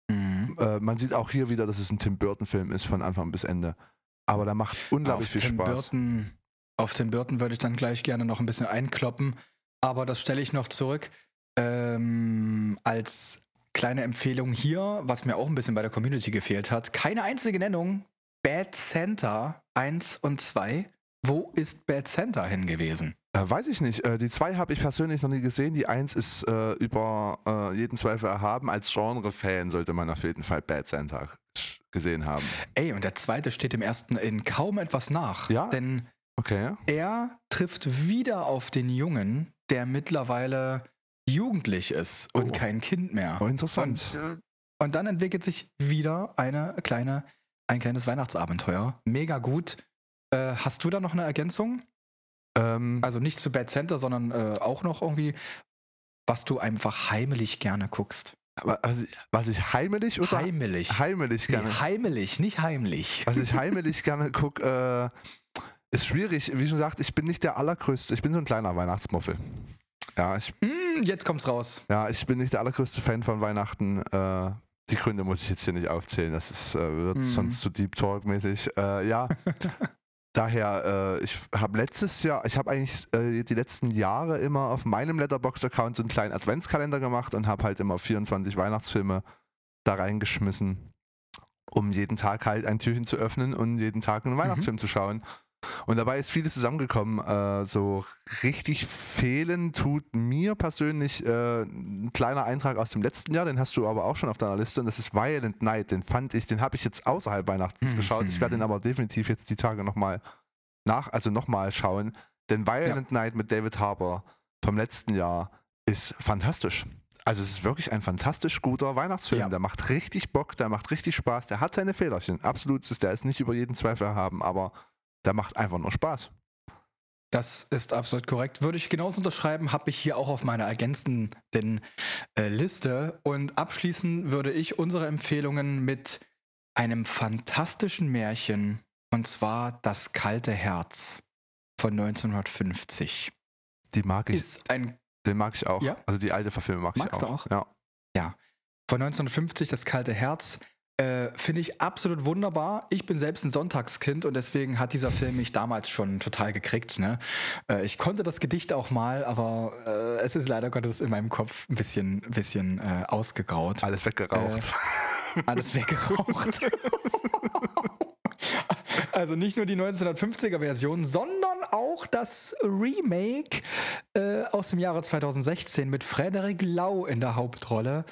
Mhm. Äh, man sieht auch hier wieder, dass es ein Tim Burton-Film ist von Anfang bis Ende. Aber da macht unglaublich viel Tim Spaß. Burton, auf Tim Burton würde ich dann gleich gerne noch ein bisschen einkloppen, aber das stelle ich noch zurück. Ähm, als kleine Empfehlung hier, was mir auch ein bisschen bei der Community gefehlt hat. Keine einzige Nennung. Bad Santa 1 und 2. Wo ist Bad Santa hin gewesen? Äh, weiß ich nicht. Äh, die zwei habe ich persönlich noch nie gesehen. Die eins ist äh, über äh, jeden Zweifel erhaben. Als Genre-Fan sollte man auf jeden Fall Bad Santa gesehen haben. Ey, und der zweite steht dem ersten in kaum etwas nach. Ja? Denn Okay. er trifft wieder auf den Jungen, der mittlerweile jugendlich ist und Oh. kein Kind mehr. Oh, interessant. Und, äh, und dann entwickelt sich wieder eine kleine, ein kleines Weihnachtsabenteuer. Mega gut. Äh, hast du da noch eine Ergänzung? Ähm, Also nicht zu Bad Center, sondern äh, auch noch irgendwie, was du einfach heimlich gerne guckst. was, ich, was ich heimlich oder Heimlich. heimlich gerne, Nee, heimlich, nicht heimlich. was ich heimlich gerne gucke, äh, ist schwierig. Wie schon gesagt, ich bin nicht der allergrößte. Ich bin so ein kleiner Weihnachtsmuffel. Ja, ich, Hm, jetzt kommt's raus. ja, ich bin nicht der allergrößte Fan von Weihnachten. Äh, die Gründe muss ich jetzt hier nicht aufzählen. Das ist, äh, wird Mhm. sonst zu Deep Talk mäßig. Äh, ja. Daher, äh, ich habe letztes Jahr, ich habe eigentlich äh, die letzten Jahre immer auf meinem Letterbox-Account so einen kleinen Adventskalender gemacht und habe halt immer 24 Weihnachtsfilme da reingeschmissen, um jeden Tag halt ein Türchen zu öffnen und jeden Tag einen Weihnachtsfilm zu schauen. Und dabei ist vieles zusammengekommen. Äh, so richtig fehlen tut mir persönlich äh, ein kleiner Eintrag aus dem letzten Jahr, den hast du aber auch schon auf deiner Liste und das ist Violent Night. Den fand ich, den habe ich jetzt außerhalb Weihnachtens Mhm. geschaut. Ich werde den aber definitiv jetzt die Tage nochmal nach, also nochmal schauen. Denn Violent Night mit David Harbour vom letzten Jahr ist fantastisch. Also es ist wirklich ein fantastisch guter Weihnachtsfilm. Ja. Der macht richtig Bock, der macht richtig Spaß, der hat seine Fehlerchen. Absolut, ist- der ist nicht über jeden Zweifel erhaben, aber der macht einfach nur Spaß. Das ist absolut korrekt. Würde ich genauso unterschreiben, habe ich hier auch auf meiner ergänzenden äh, Liste. Und abschließen würde ich unsere Empfehlungen mit einem fantastischen Märchen, und zwar Das kalte Herz von 1950. Die mag ich. Ist ein Den mag ich auch. Ja? Also die alte Verfilmung mag Magst ich du auch. auch? Ja. Von 1950, das kalte Herz. Äh, Finde ich absolut wunderbar. Ich bin selbst ein Sonntagskind und deswegen hat dieser Film mich damals schon total gekriegt. Ne? Äh, ich konnte das Gedicht auch mal, aber äh, es ist leider Gottes in meinem Kopf ein bisschen, bisschen äh, ausgegraut. Alles weggeraucht. Alles weggeraucht. Also nicht nur die 1950er Version, sondern auch das Remake äh, aus dem Jahre 2016 mit Frederik Lau in der Hauptrolle.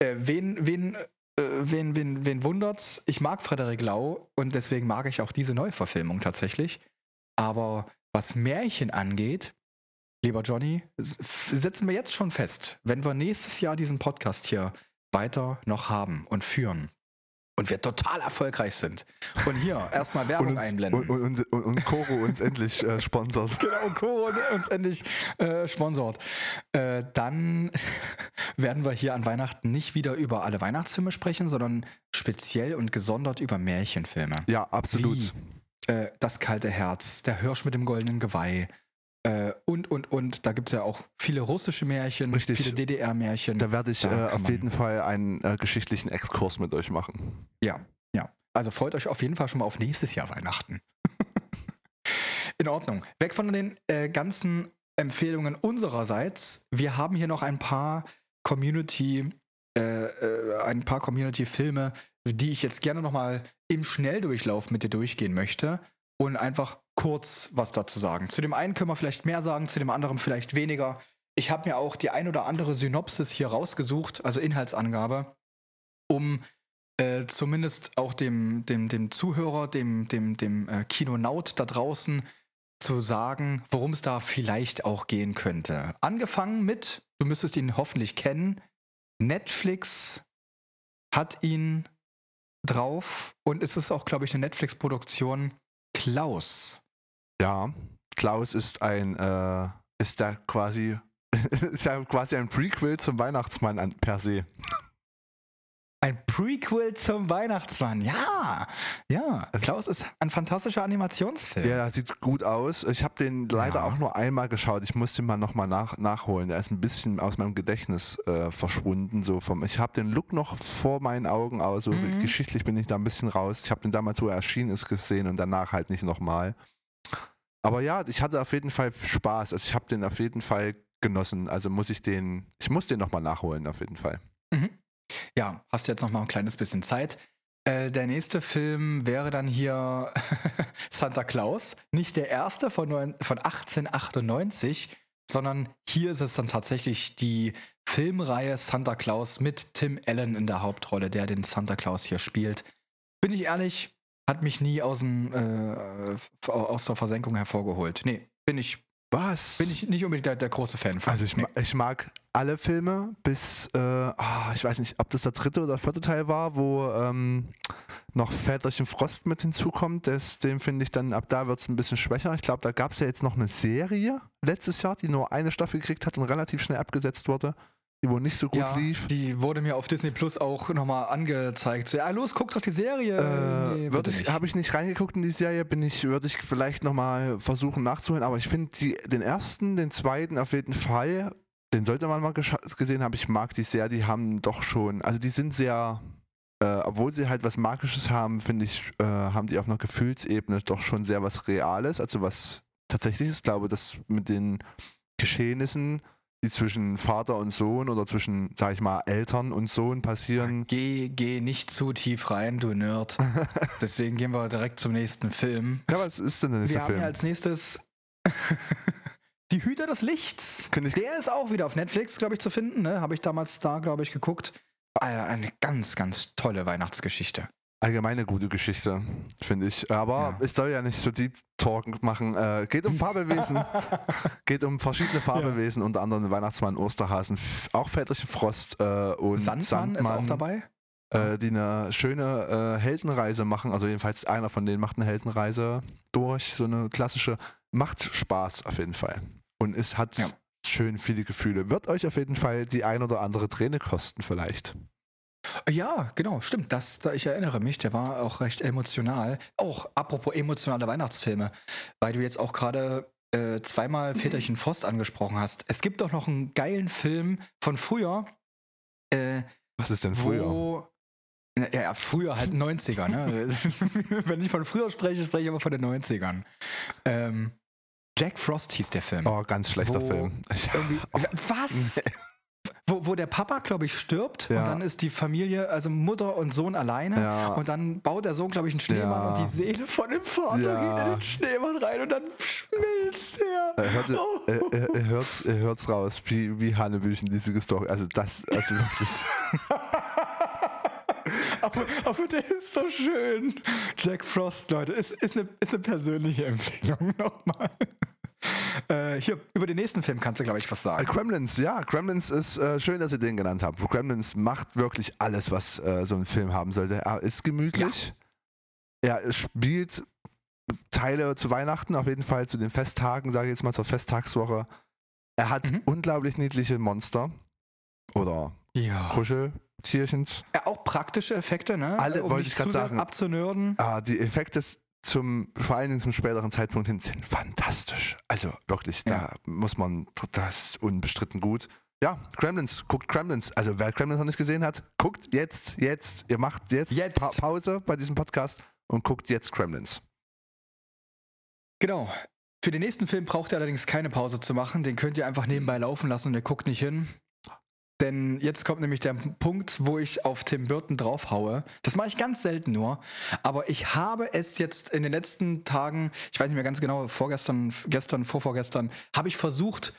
Äh, wen, wen, äh, wen, wen, wen wundert's? Ich mag Frederik Lau und deswegen mag ich auch diese Neuverfilmung tatsächlich. Aber was Märchen angeht, lieber Johnny, setzen wir jetzt schon fest, wenn wir nächstes Jahr diesen Podcast hier weiter noch haben und führen und wir total erfolgreich sind und hier erstmal und, Werbung uns, einblenden. und, und, und, und Koro uns endlich äh, sponsert. Genau, Koro uns endlich äh, sponsort. Äh, dann werden wir hier an Weihnachten nicht wieder über alle Weihnachtsfilme sprechen, sondern speziell und gesondert über Märchenfilme. Ja, absolut. Wie? Äh, das kalte Herz, der Hirsch mit dem goldenen Geweih äh, und, und, und. Da gibt es ja auch viele russische Märchen, Richtig. viele DDR-Märchen. Da werde ich Da äh, auf jeden Fall einen äh, geschichtlichen Exkurs mit euch machen. Ja, ja. Also freut euch auf jeden Fall schon mal auf nächstes Jahr Weihnachten. In Ordnung. Weg von den äh, ganzen Empfehlungen unsererseits. Wir haben hier noch ein paar Community, äh, äh, ein paar Community-Filme, die ich jetzt gerne nochmal im Schnelldurchlauf mit dir durchgehen möchte und einfach kurz was dazu sagen. Zu dem einen können wir vielleicht mehr sagen, zu dem anderen vielleicht weniger. Ich habe mir auch die ein oder andere Synopsis hier rausgesucht, also Inhaltsangabe, um äh, zumindest auch dem, dem, dem Zuhörer, dem, dem, dem äh, Kinonaut da draußen zu sagen, worum es da vielleicht auch gehen könnte. Angefangen mit, du müsstest ihn hoffentlich kennen, Netflix hat ihn drauf und es ist auch, glaube ich, eine Netflix-Produktion. Klaus. Ja, Klaus ist ein, äh, ist da quasi, ist ja quasi ein Prequel zum Weihnachtsmann an, per se. Ein Prequel zum Weihnachtsmann. Ja, ja. Klaus ist ein fantastischer Animationsfilm. Ja, sieht gut aus. Ich habe den leider Ja. auch nur einmal geschaut. Ich musste ihn mal nochmal nach, nachholen. Der ist ein bisschen aus meinem Gedächtnis äh, verschwunden. So vom, ich habe den Look noch vor meinen Augen, aber so Mhm. geschichtlich bin ich da ein bisschen raus. Ich habe den damals, wo er erschienen ist, gesehen und danach halt nicht nochmal. Aber ja, ich hatte auf jeden Fall Spaß. Also ich habe den auf jeden Fall genossen. Also muss ich den, ich muss den nochmal nachholen, auf jeden Fall. Mhm. Ja, hast jetzt noch mal ein kleines bisschen Zeit. Äh, der nächste Film wäre dann hier Santa Claus. Nicht der erste von, neun, von 1898, sondern hier ist es dann tatsächlich die Filmreihe Santa Claus mit Tim Allen in der Hauptrolle, der den Santa Claus hier spielt. Bin ich ehrlich, hat mich nie aus, dem, äh, aus der Versenkung hervorgeholt. Nee, bin ich, Was? Bin ich nicht unbedingt der, der große Fan von. Also ich, ma- ich mag alle Filme bis, äh, ah, ich weiß nicht, ob das der dritte oder vierte Teil war, wo ähm, noch Väterchen Frost mit hinzukommt. Das, den finde ich dann, ab da wird es ein bisschen schwächer. Ich glaube, da gab es ja jetzt noch eine Serie letztes Jahr, die nur eine Staffel gekriegt hat und relativ schnell abgesetzt wurde, die wohl nicht so gut ja, lief. die wurde mir auf Disney Plus auch nochmal angezeigt. So, ja, los, guck doch die Serie. Äh, Nee, würde ich, habe ich nicht reingeguckt in die Serie, bin ich, würde ich vielleicht nochmal versuchen nachzuholen, aber ich finde den ersten, den zweiten auf jeden Fall, den sollte man mal gesehen haben. Ich mag die sehr, die haben doch schon, also die sind sehr, äh, obwohl sie halt was Magisches haben, finde ich, äh, haben die auf einer Gefühlsebene doch schon sehr was Reales, also was Tatsächliches. Ich glaube, dass mit den Geschehnissen, die zwischen Vater und Sohn oder zwischen, sag ich mal, Eltern und Sohn passieren, Geh, geh nicht zu tief rein, du Nerd. Deswegen gehen wir direkt zum nächsten Film. ja, was ist denn der nächste Wir haben Film? hier als nächstes Die Hüter des Lichts. Der ist auch wieder auf Netflix, glaube ich, zu finden. Ne? Habe ich damals da, glaube ich, geguckt. Ah ja, Eine ganz, ganz tolle Weihnachtsgeschichte. Allgemeine gute Geschichte, finde ich. Aber Ja. ich soll ja nicht so Deep Talk machen. Äh, geht um Fabelwesen. geht um verschiedene Fabelwesen, unter anderem Weihnachtsmann, Osterhasen, auch Väterchen Frost äh, und Sandmann, ist auch dabei. Äh, die eine schöne äh, Heldenreise machen. Also jedenfalls einer von denen macht eine Heldenreise durch. So eine klassische, macht Spaß auf jeden Fall. Und es hat Ja. schön viele Gefühle. Wird euch auf jeden Fall die ein oder andere Träne kosten vielleicht. Ja, genau, stimmt. Das, da, ich erinnere mich, der war auch recht emotional. Auch apropos emotionale Weihnachtsfilme, weil du jetzt auch gerade äh, zweimal Väterchen Frost angesprochen hast. Es gibt doch noch einen geilen Film von früher, äh, Was ist denn früher? wo. Na, Ja, ja, früher halt 90er, ne? Wenn ich von früher spreche, spreche ich aber von den 90ern. Ähm, Jack Frost hieß der Film. Oh, ganz schlechter Film. Ich, oh, was? Wo, wo der Papa, glaube ich, stirbt Ja. und dann ist die Familie, also Mutter und Sohn alleine Ja. und dann baut der Sohn, glaube ich, einen Schneemann Ja. und die Seele von dem Vater geht in den Schneemann rein und dann schmilzt er. Er hört, Oh. er, er, er, hört's, er hört's raus, wie, wie Hannebüchen, diese Story. Also das, also wirklich. aber, aber der ist so schön. Jack Frost, Leute, ist, ist, eine, ist eine persönliche Empfehlung nochmal. Äh, hier, über den nächsten Film kannst du, glaube ich, was Äh, sagen. Gremlins, ja, Gremlins ist äh, schön, dass ihr den genannt habt. Gremlins macht wirklich alles, was äh, so ein Film haben sollte. Er ist gemütlich. Er spielt Teile zu Weihnachten, auf jeden Fall zu den Festtagen, sage ich jetzt mal zur Festtagswoche. Er hat Mhm. unglaublich niedliche Monster oder Ja. Kuscheltierchens. ja. Auch praktische Effekte, ne? Alle wollte nicht ich sehr sagen. Abzunörden. Ah, die Effekte zum, vor allen Dingen zum späteren Zeitpunkt hin, sind fantastisch. Also wirklich, da Ja. muss man, das ist unbestritten gut. Ja, Gremlins, guckt Gremlins. Also wer Gremlins noch nicht gesehen hat, guckt jetzt, jetzt, ihr macht jetzt, Jetzt. Pa Pause bei diesem Podcast und guckt jetzt Gremlins. Genau. Für den nächsten Film braucht ihr allerdings keine Pause zu machen. Den könnt ihr einfach nebenbei laufen lassen und ihr guckt nicht hin. Denn jetzt kommt nämlich der Punkt, wo ich auf Tim Burton draufhaue. Das mache ich ganz selten nur. Aber ich habe es jetzt in den letzten Tagen, ich weiß nicht mehr ganz genau, vorgestern, gestern, vorvorgestern, habe ich versucht,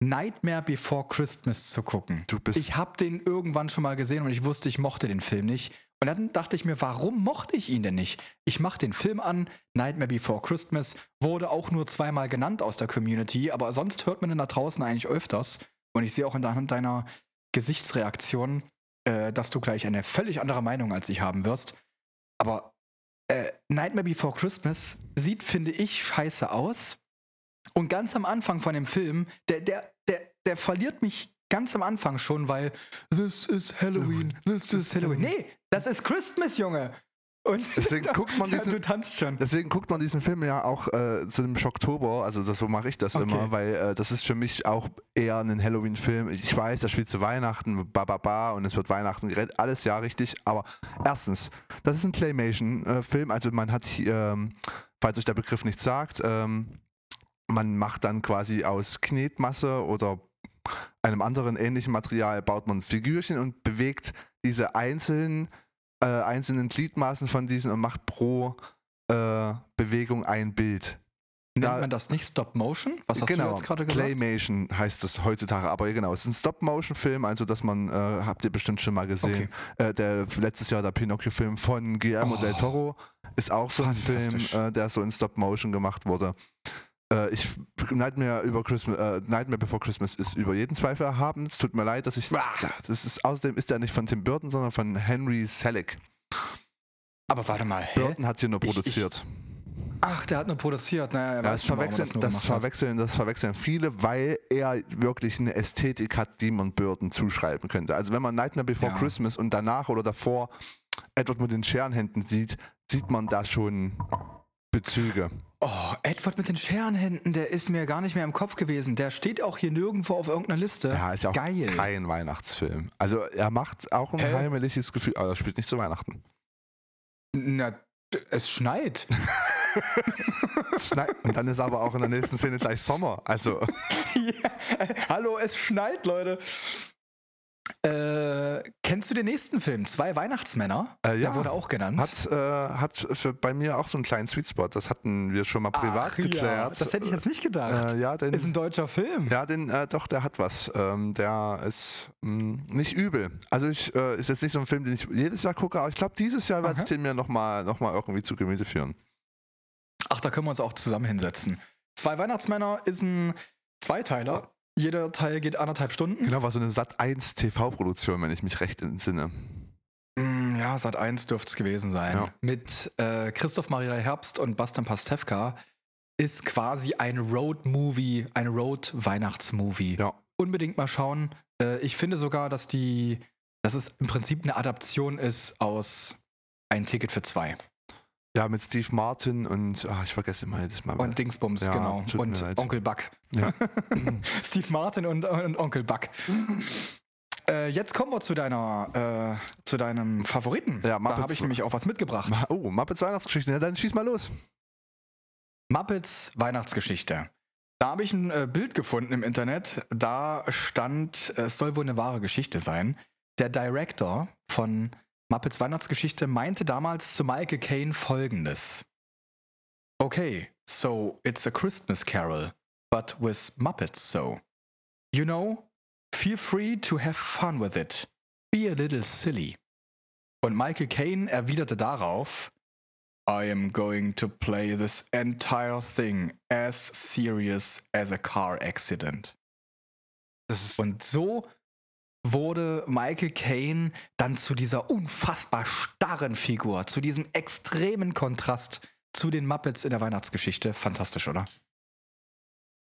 Nightmare Before Christmas zu gucken. Du bist Ich habe den irgendwann schon mal gesehen und ich wusste, ich mochte den Film nicht. Und dann dachte ich mir, warum mochte ich ihn denn nicht? Ich mache den Film an, Nightmare Before Christmas, wurde auch nur zweimal genannt aus der Community, aber sonst hört man den da draußen eigentlich öfters. Und ich sehe auch anhand deiner Gesichtsreaktion, äh, dass du gleich eine völlig andere Meinung als ich haben wirst. Aber äh, Nightmare Before Christmas sieht, finde ich, scheiße aus. Und ganz am Anfang von dem Film, der, der, der, der verliert mich ganz am Anfang schon, weil This is Halloween, this is Halloween. Nee, das ist Christmas, Junge. Und Deswegen guckt man ja, diesen- du tanzt schon. Deswegen guckt man diesen Film ja auch äh, zu dem Schocktober, also das, so mache ich das Okay. immer, weil äh, das ist für mich auch eher ein Halloween-Film. Ich weiß, das spielt zu Weihnachten, ba, ba, ba, und es wird Weihnachten gerettet, alles ja richtig, aber erstens, das ist ein Claymation-Film, also man hat, ähm, falls euch der Begriff nicht sagt, ähm, man macht dann quasi aus Knetmasse oder einem anderen ähnlichen Material baut man Figürchen und bewegt diese einzelnen, äh, einzelnen Gliedmaßen von diesen und macht pro äh, Bewegung ein Bild. Nennt da- man das nicht Stop Motion? Was hast genau, du jetzt gerade gesagt? Claymation heißt das heutzutage, aber genau, es ist ein Stop-Motion-Film, also dass man, äh, habt ihr bestimmt schon mal gesehen, äh, der letztes Jahr der Pinocchio-Film von Guillermo Oh. del Toro ist auch so ein Film, äh, der so in Stop-Motion gemacht wurde. Äh, ich, Nightmare, über Christmas, äh, Nightmare Before Christmas ist über jeden Zweifel erhaben. Es tut mir leid, dass ich. Das ist, außerdem ist der nicht von Tim Burton, sondern von Henry Selick. Aber warte mal. hä? Burton hat hier nur Ich- ich- produziert. Ach, der hat nur produziert. Naja, Ja, das er verwechseln, das, hat. verwechseln, das verwechseln viele, weil er wirklich eine Ästhetik hat, die man Burton zuschreiben könnte. Also wenn man Nightmare Before Ja. Christmas und danach oder davor Edward mit den Scherenhänden sieht, sieht man da schon Bezüge. Oh, Edward mit den Scherenhänden, der ist mir gar nicht mehr im Kopf gewesen. Der steht auch hier nirgendwo auf irgendeiner Liste. Ja, ist ja auch Geil. kein Weihnachtsfilm. Also er macht auch ein Hä? heimeliges Gefühl, aber er spielt nicht zu Weihnachten. Na, es schneit. Es schneit- Und dann ist aber auch in der nächsten Szene gleich Sommer. Also Ja, Hallo, es schneit, Leute. Äh, kennst du den nächsten Film? Zwei Weihnachtsmänner? Äh, ja. Der wurde auch genannt. hat, äh, hat für, bei mir auch so einen kleinen Sweet Spot. Das hatten wir schon mal privat Ach geklärt. Ja, das hätte ich jetzt nicht gedacht. Äh, ja, denn, ist ein deutscher Film. Ja, den, äh, doch, der hat was. Ähm, der ist mh, nicht übel. Also ich äh, ist jetzt nicht so ein Film, den ich jedes Jahr gucke, aber ich glaube, dieses Jahr wird es Aha. den mir nochmal noch mal irgendwie zu Gemüte führen. Ach, da können wir uns auch zusammen hinsetzen. Zwei Weihnachtsmänner ist ein Zweiteiler. Jeder Teil geht anderthalb Stunden. Genau, war so eine Sat 1 TV-Produktion, wenn ich mich recht entsinne. Mm, Ja, Sat 1 dürfte es gewesen sein. Ja. Mit äh, Christoph Maria Herbst und Bastian Pastewka ist quasi ein Road-Movie, ein Road-Weihnachtsmovie. Ja. Unbedingt mal schauen. Äh, ich finde sogar, dass die, dass es im Prinzip eine Adaption ist aus Ein Ticket für zwei. Ja, mit Steve Martin und ach, ich vergesse immer jedes Mal. Und Dingsbums, Ja, genau. Und. Onkel Buck. Ja. Steve Martin und, und Onkel Buck. Äh, jetzt kommen wir zu deiner, äh, zu deinem Favoriten. Ja, da Muppets. habe ich nämlich auch was mitgebracht. oh, Muppets Weihnachtsgeschichte. Ja, dann schieß mal los. Muppets Weihnachtsgeschichte. Da habe ich ein äh, Bild gefunden im Internet. Da stand, es soll wohl eine wahre Geschichte sein. Der Director von Muppets Weihnachtsgeschichte meinte damals zu Michael Caine folgendes. Okay, so it's a Christmas carol, but with Muppets so. You know, feel free to have fun with it. Be a little silly. Und Michael Caine erwiderte darauf, I am going to play this entire thing as serious as a car accident. Und so wurde Michael Caine dann zu dieser unfassbar starren Figur, zu diesem extremen Kontrast zu den Muppets in der Weihnachtsgeschichte. Fantastisch, oder?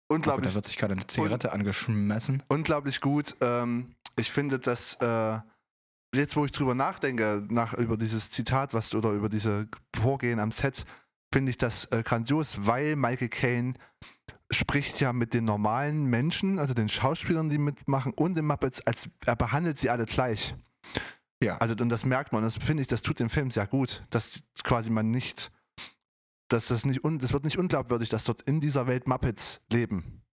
Unglaublich da wird sich gerade eine Zigarette angeschmissen. unglaublich gut. Ähm, ich finde, dass äh, jetzt, wo ich drüber nachdenke, nach, über dieses Zitat, was oder über diese Vorgehen am Set, finde ich das äh, grandios, weil Michael Caine spricht ja mit den normalen Menschen, also den Schauspielern, die mitmachen, und den Muppets, als er behandelt sie alle gleich. Ja. Also und das merkt man, das finde ich, das tut dem Film sehr gut, dass quasi man nicht, dass das nicht, un, das wird nicht unglaubwürdig, dass dort in dieser Welt Muppets leben.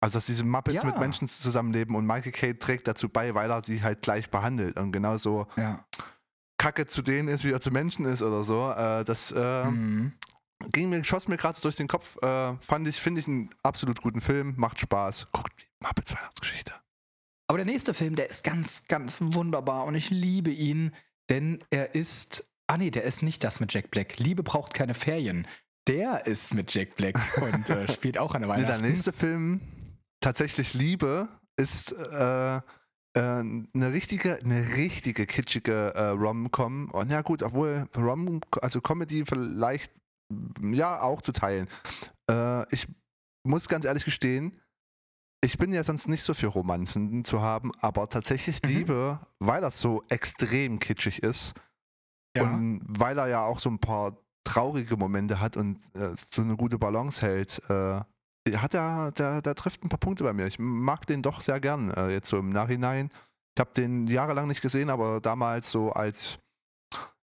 Also dass diese Muppets Ja. mit Menschen zusammenleben und Michael Caine trägt dazu bei, weil er sie halt gleich behandelt und genauso Ja. kacke zu denen ist, wie er zu Menschen ist oder so. Äh, das äh, Mhm. Ging mir, schoss mir gerade so durch den Kopf. Äh, fand ich, finde ich einen absolut guten Film, macht Spaß. Guckt die Muppets Weihnachtsgeschichte. Aber der nächste Film, der ist ganz, ganz wunderbar und ich liebe ihn, denn er ist. Ah, nee, der ist nicht das mit Jack Black. Liebe braucht keine Ferien. Der ist mit Jack Black und äh, spielt auch eine Nee, der Weihnachten. nächste Film, tatsächlich Liebe, ist äh, äh, eine richtige, eine richtige kitschige äh, Rom-Com. Und ja gut, obwohl Rom, also Comedy vielleicht ja auch zu teilen. Äh, ich muss ganz ehrlich gestehen, ich bin ja sonst nicht so für Romanzen zu haben, aber tatsächlich Mhm. Liebe, weil das so extrem kitschig ist Ja. und weil er ja auch so ein paar traurige Momente hat und äh, so eine gute Balance hält, äh, hat er, der, der trifft ein paar Punkte bei mir. Ich mag den doch sehr gern, äh, jetzt so im Nachhinein. Ich habe den jahrelang nicht gesehen, aber damals so als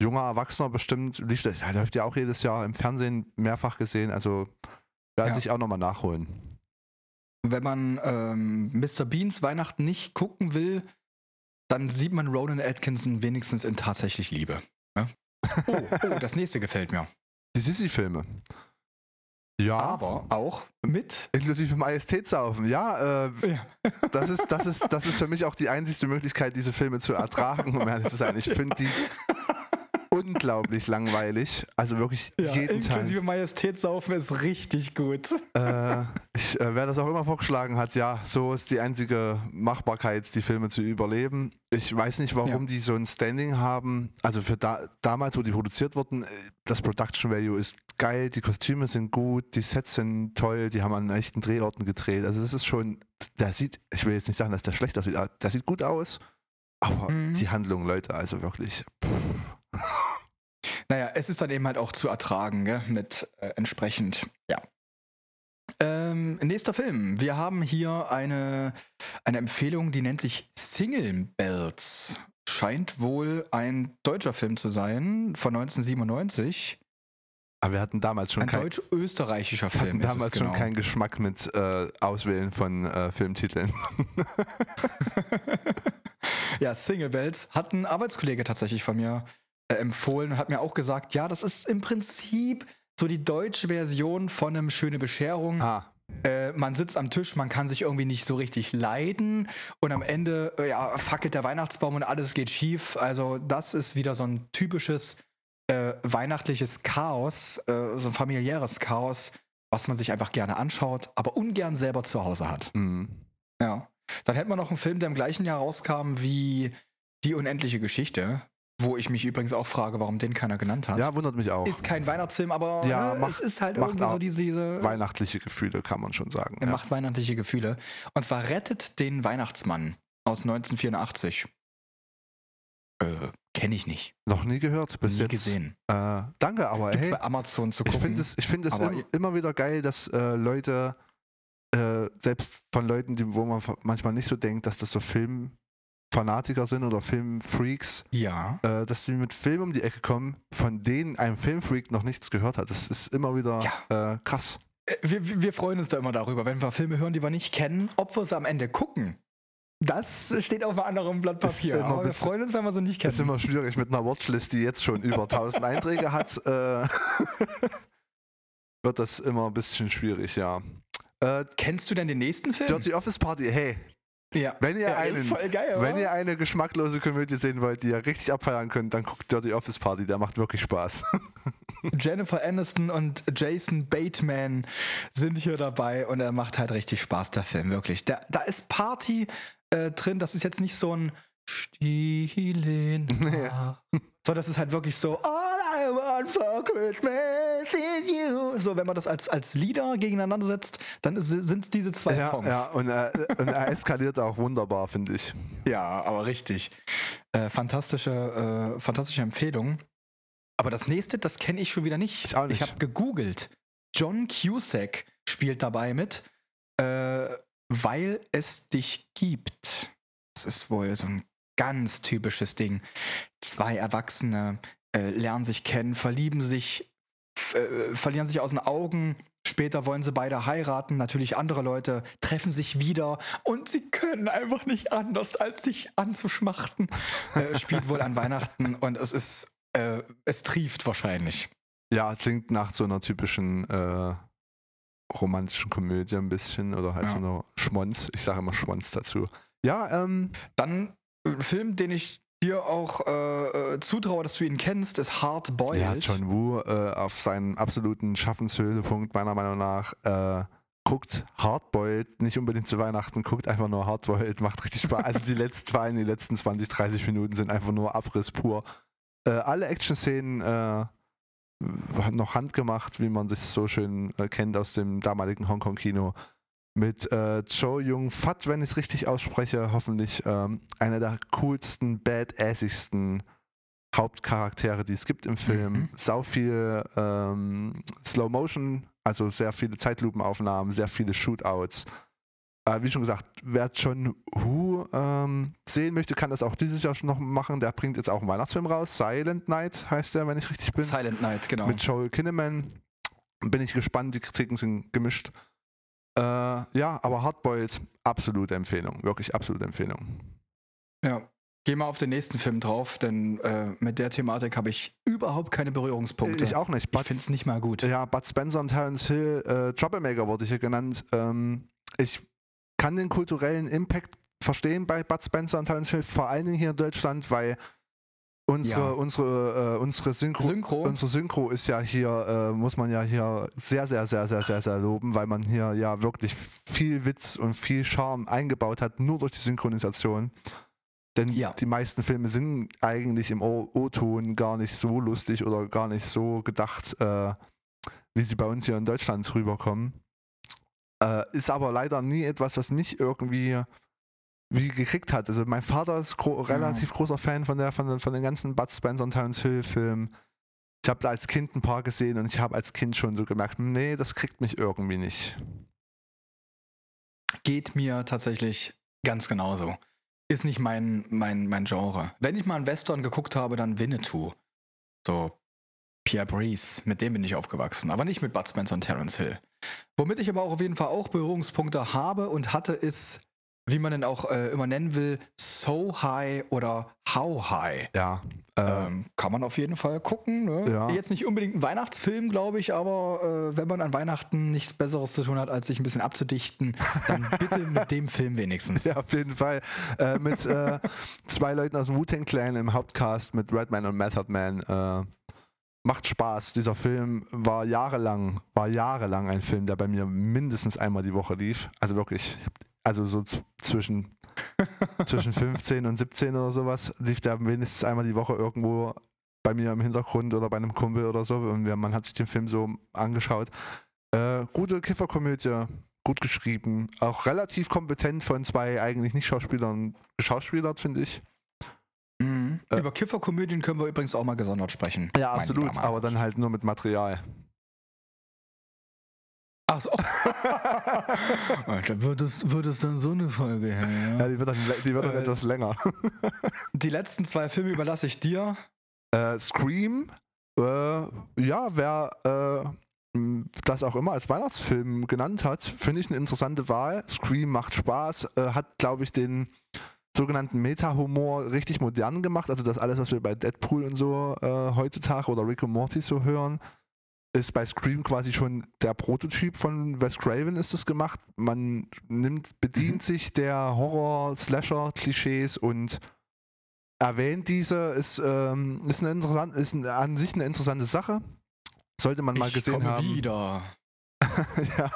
junger Erwachsener bestimmt, lief der, läuft ja auch jedes Jahr im Fernsehen mehrfach gesehen, also werde Ja. ich auch nochmal nachholen. Wenn man ähm, Mr. Beans Weihnachten nicht gucken will, dann sieht man Ronan Atkinson wenigstens in tatsächlich Liebe. Ja? Oh, oh, das nächste gefällt mir. Die Sissi-Filme. Ja, Aber auch mit. inklusive Majestätssaufen. Ja, äh, Ja. das ist, das ist, das ist für mich auch die einzigste Möglichkeit, diese Filme zu ertragen, um ehrlich zu sein. Ich finde die, unglaublich langweilig. Also wirklich jeden Tag. inklusive Majestätssaufen ist richtig gut. Äh, ich, äh, wer das auch immer vorgeschlagen hat, ja, so ist die einzige Machbarkeit, die Filme zu überleben. Ich weiß nicht, warum Ja. die so ein Standing haben. Also für da, damals, wo die produziert wurden, äh, das Production Value ist geil, die Kostüme sind gut, die Sets sind toll, die haben an echten Drehorten gedreht. Also das ist schon, der sieht, ich will jetzt nicht sagen, dass der schlecht aussieht, aber der sieht gut aus. Aber Mhm. die Handlung, Leute, also wirklich. Naja, es ist dann eben halt auch zu ertragen, gell? mit äh, entsprechend, ja. Ähm, nächster Film. Wir haben hier eine, eine Empfehlung, die nennt sich Single Bells. Scheint wohl ein deutscher Film zu sein, von 1997. Aber wir hatten damals schon Ein kein, deutsch-österreichischer wir Film. hatten ist es damals genau. schon keinen Geschmack mit äh, Auswählen von äh, Filmtiteln. ja, Single Bells hat ein Arbeitskollege tatsächlich von mir äh, empfohlen und hat mir auch gesagt, ja, das ist im Prinzip so die deutsche Version von einem Schöne Bescherung. Ah, Äh, man sitzt am Tisch, man kann sich irgendwie nicht so richtig leiden und am Ende äh, ja, fackelt der Weihnachtsbaum und alles geht schief. Also das ist wieder so ein typisches äh, weihnachtliches Chaos, äh, so ein familiäres Chaos, was man sich einfach gerne anschaut, aber ungern selber zu Hause hat. mh. Ja. Dann hätten wir noch einen Film, der im gleichen Jahr rauskam wie Die unendliche Geschichte, wo ich mich übrigens auch frage, warum den keiner genannt hat. Ja, wundert mich auch. Ist kein Weihnachtsfilm, aber Ja, ne, macht- es ist halt macht irgendwie so diese, diese Weihnachtliche Gefühle, kann man schon sagen. er ja. macht weihnachtliche Gefühle. Und zwar rettet den Weihnachtsmann aus 1984. Äh, kenne ich nicht. Noch nie gehört, bis Nie jetzt. gesehen. Äh, danke, aber Gibt's hey, bei Amazon zu ich gucken. finde es, ich find es im, immer wieder geil, dass äh, Leute, äh, selbst von Leuten, die, wo man manchmal nicht so denkt, dass das so Filmfanatiker sind oder Filmfreaks, ja. äh, dass die mit Filmen um die Ecke kommen, von denen ein Filmfreak noch nichts gehört hat. Das ist immer wieder äh, krass. Äh, Wir, wir freuen uns da immer darüber, wenn wir Filme hören, die wir nicht kennen, ob wir sie am Ende gucken. Das steht auf einem anderen Blatt Ist Papier. Aber wir freuen uns, wenn wir sie nicht Ist kennen. immer schwierig mit einer Watchlist, die jetzt schon über 1000 Einträge hat. Äh, wird das immer ein bisschen schwierig, ja. Äh, Kennst du denn den nächsten Film? Dirty Office Party, hey, ja. wenn ihr, ja, einen, geil, wenn ihr eine geschmacklose Komödie sehen wollt, die ihr richtig abfeiern könnt, dann guckt Dirty Office Party, der macht wirklich Spaß. Jennifer Aniston und Jason Bateman sind hier dabei und er macht halt richtig Spaß, der Film, wirklich. Der, da ist Party äh, drin, das ist jetzt nicht so ein Stille Nacht. So, das ist halt wirklich so, All I want for Christmas is you. So, wenn man das als, als Lieder gegeneinander setzt, dann sind es diese zwei ja, Songs. ja und, äh, und er eskaliert auch wunderbar, finde ich. Ja, aber richtig. Äh, fantastische, äh, fantastische Empfehlung. Aber das nächste, das kenne ich schon wieder nicht. Ich auch nicht. Ich habe gegoogelt. John Cusack spielt dabei mit, äh, weil es dich gibt. Das ist wohl so ein ganz typisches Ding. Zwei Erwachsene äh, lernen sich kennen, verlieben sich, äh, verlieren sich aus den Augen. Später wollen sie beide heiraten. Natürlich andere Leute treffen sich wieder und sie können einfach nicht anders, als sich anzuschmachten. Äh, spielt wohl an Weihnachten und es ist, äh, es trieft wahrscheinlich. Ja, klingt nach so einer typischen äh, romantischen Komödie ein bisschen oder halt Ja. so einer Schmonz. Ich sage immer Schmonz dazu. Ja, ähm, Dann ein Film, den ich dir auch äh, äh, zutraue, dass du ihn kennst, ist Hard Boiled. Ja, John Woo äh, auf seinen absoluten Schaffenshöhepunkt meiner Meinung nach. Äh, guckt Hardboiled, nicht unbedingt zu Weihnachten, guckt einfach nur Hardboiled, macht richtig Spaß. Also die letzten, allem die letzten 20, 30 Minuten sind einfach nur Abriss pur. Äh, alle Action-Szenen äh, noch handgemacht, wie man das so schön kennt aus dem damaligen Hongkong-Kino. Mit äh, Cho Jung Fat, wenn ich es richtig ausspreche, hoffentlich ähm, einer der coolsten, badassigsten Hauptcharaktere, die es gibt im Film. Mhm. Sau viel ähm, Slow Motion, also sehr viele Zeitlupenaufnahmen, sehr viele Shootouts. Äh, wie schon gesagt, wer John Woo ähm, sehen möchte, kann das auch dieses Jahr schon noch machen. Der bringt jetzt auch einen Weihnachtsfilm raus. Silent Night heißt der, wenn ich richtig bin. Silent Night, genau. Mit Joel Kinnaman. Bin ich gespannt, die Kritiken sind gemischt. Äh, ja, aber Hardboiled, absolute Empfehlung. Wirklich absolute Empfehlung. Ja. Geh mal auf den nächsten Film drauf, denn äh, mit der Thematik habe ich überhaupt keine Berührungspunkte. Ich auch nicht. Ich Bud, finde es nicht mal gut. ja, Bud Spencer und Terence Hill, äh, Troublemaker wurde hier genannt. Ähm, ich kann den kulturellen Impact verstehen bei Bud Spencer und Terence Hill, vor allen Dingen hier in Deutschland, weil Unsere, Ja. unsere, äh, unsere Synchro, Synchro? unsere Synchro ist ja hier, äh, muss man ja hier sehr, sehr, sehr, sehr, sehr, sehr loben, weil man hier ja wirklich viel Witz und viel Charme eingebaut hat, nur durch die Synchronisation. Denn Ja. die meisten Filme sind eigentlich im O-Ton gar nicht so lustig oder gar nicht so gedacht, äh, wie sie bei uns hier in Deutschland rüberkommen. Äh, ist aber leider nie etwas, was mich irgendwie wie gekriegt hat. Also mein Vater ist gro relativ großer Fan von der von, den- von den ganzen Bud Spencer und Terence Hill Filmen. Ich habe da als Kind ein paar gesehen und ich habe als Kind schon so gemerkt, nee, das kriegt mich irgendwie nicht. Geht mir tatsächlich ganz genauso. Ist nicht mein, mein, mein Genre. Wenn ich mal einen Western geguckt habe, dann Winnetou. So Pierre Breeze, mit dem bin ich aufgewachsen, aber nicht mit Bud Spencer und Terence Hill. Womit ich aber auch auf jeden Fall auch Berührungspunkte habe und hatte, ist, wie man den auch äh, immer nennen will, So High oder How High. Ja. Äh, Ähm, kann man auf jeden Fall gucken. Ne? Ja. Jetzt nicht unbedingt ein Weihnachtsfilm, glaube ich, aber äh, wenn man an Weihnachten nichts Besseres zu tun hat, als sich ein bisschen abzudichten, dann bitte mit dem Film wenigstens. Ja, auf jeden Fall. Äh, mit äh, zwei Leuten aus dem Wu-Tang Clan im Hauptcast mit Redman und Method Man. Äh, macht Spaß. Dieser Film war jahrelang, war jahrelang ein Film, der bei mir mindestens einmal die Woche lief. Also wirklich, ich hab- also so zwischen, zwischen 15 und 17 oder sowas lief der mindestens einmal die Woche irgendwo bei mir im Hintergrund oder bei einem Kumpel oder so. Und man hat sich den Film so angeschaut. Äh, gute Kifferkomödie, gut geschrieben, auch relativ kompetent von zwei eigentlich nicht Schauspielern geschauspielert, finde ich. Mhm. Äh, Über Kifferkomödien können wir übrigens auch mal gesondert sprechen. Ja, absolut, aber dann halt nur mit Material. Ach so. Alter, wird es, wird es dann so eine Folge Ja, her? die wird dann, die wird dann Äh, etwas länger. Die letzten zwei Filme überlasse ich dir. Äh, Scream, äh, ja, wer äh, das auch immer als Weihnachtsfilm genannt hat, finde ich eine interessante Wahl. Scream macht Spaß, äh, hat, glaube ich, den sogenannten Meta-Humor richtig modern gemacht. Also das alles, was wir bei Deadpool und so äh, heutzutage oder Rick und Morty so hören, ist bei Scream quasi schon der Prototyp von Wes Craven ist es gemacht. Man nimmt, bedient Mhm. sich der Horror-Slasher-Klischees und erwähnt diese, ist, ähm, ist, eine interessant, ist eine, an sich eine interessante Sache. Sollte man mal ich gesehen komme haben. wieder. ja,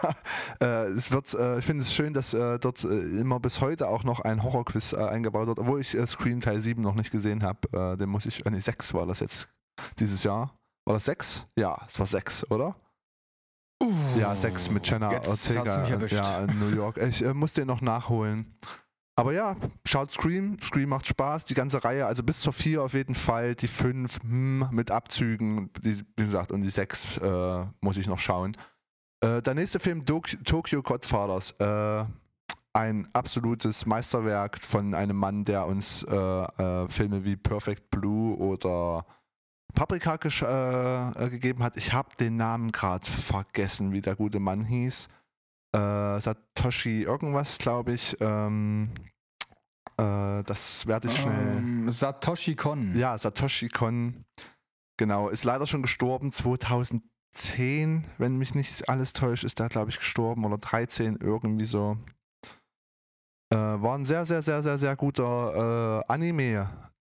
äh, es wird, äh, ich finde es schön, dass äh, dort äh, immer bis heute auch noch ein Horrorquiz äh, eingebaut wird, obwohl ich äh, Scream Teil 7 noch nicht gesehen habe. Den muss ich, äh, nee, 6 war das jetzt dieses Jahr. War das 6? Ja, es war 6, oder? Ja, 6 mit Jenna Jetzt Ortega. mich erwischt. Ja, in New York. Ich äh, muss den noch nachholen. Aber ja, schaut Scream. Scream macht Spaß. Die ganze Reihe, also bis zur 4 auf jeden Fall. Die 5 hm, mit Abzügen. Die, wie gesagt, und die 6 äh, muss ich noch schauen. Äh, der nächste Film, Dok Tokyo Godfathers. Äh, ein absolutes Meisterwerk von einem Mann, der uns äh, äh, Filme wie Perfect Blue oder Paprika äh, äh, gegeben hat. Ich habe den Namen gerade vergessen, wie der gute Mann hieß. Äh, Satoshi irgendwas, glaube ich. Ähm, äh, das werde ich schnell. Ähm, Satoshi Kon. Ja, Satoshi Kon. Genau, ist leider schon gestorben. 2010, wenn mich nicht alles täuscht, ist der, glaube ich, gestorben. Oder 13, irgendwie so. Äh, war ein sehr, sehr, sehr, sehr, sehr guter äh,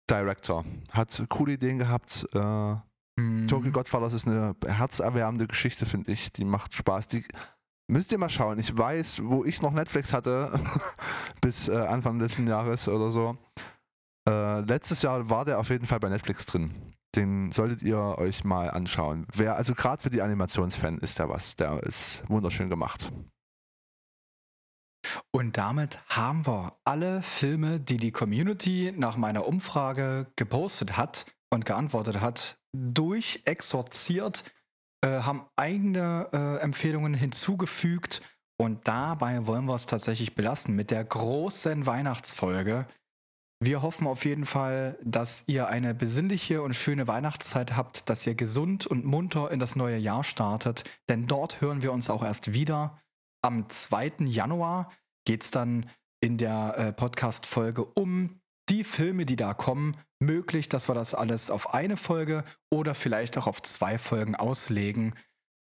Anime-Director. Hat coole Ideen gehabt. Äh, Mhm. Tokyo Godfathers ist eine herzerwärmende Geschichte, finde ich. Die macht Spaß. Die müsst ihr mal schauen. Ich weiß, wo ich noch Netflix hatte, bis äh, Anfang letzten Jahres oder so. Äh, letztes Jahr war der auf jeden Fall bei Netflix drin. Den solltet ihr euch mal anschauen. Wer, also gerade für die Animationsfan ist der was. Der ist wunderschön gemacht. Und damit haben wir alle Filme, die die Community nach meiner Umfrage gepostet hat und geantwortet hat, durchexorziert, äh, haben eigene äh, Empfehlungen hinzugefügt und dabei wollen wir es tatsächlich belassen mit der großen Weihnachtsfolge. Wir hoffen auf jeden Fall, dass ihr eine besinnliche und schöne Weihnachtszeit habt, dass ihr gesund und munter in das neue Jahr startet, denn dort hören wir uns auch erst wieder. Am 2. Januar geht es dann in der äh, Podcast-Folge um die Filme, die da kommen. Möglich, dass wir das alles auf eine Folge oder vielleicht auch auf zwei Folgen auslegen,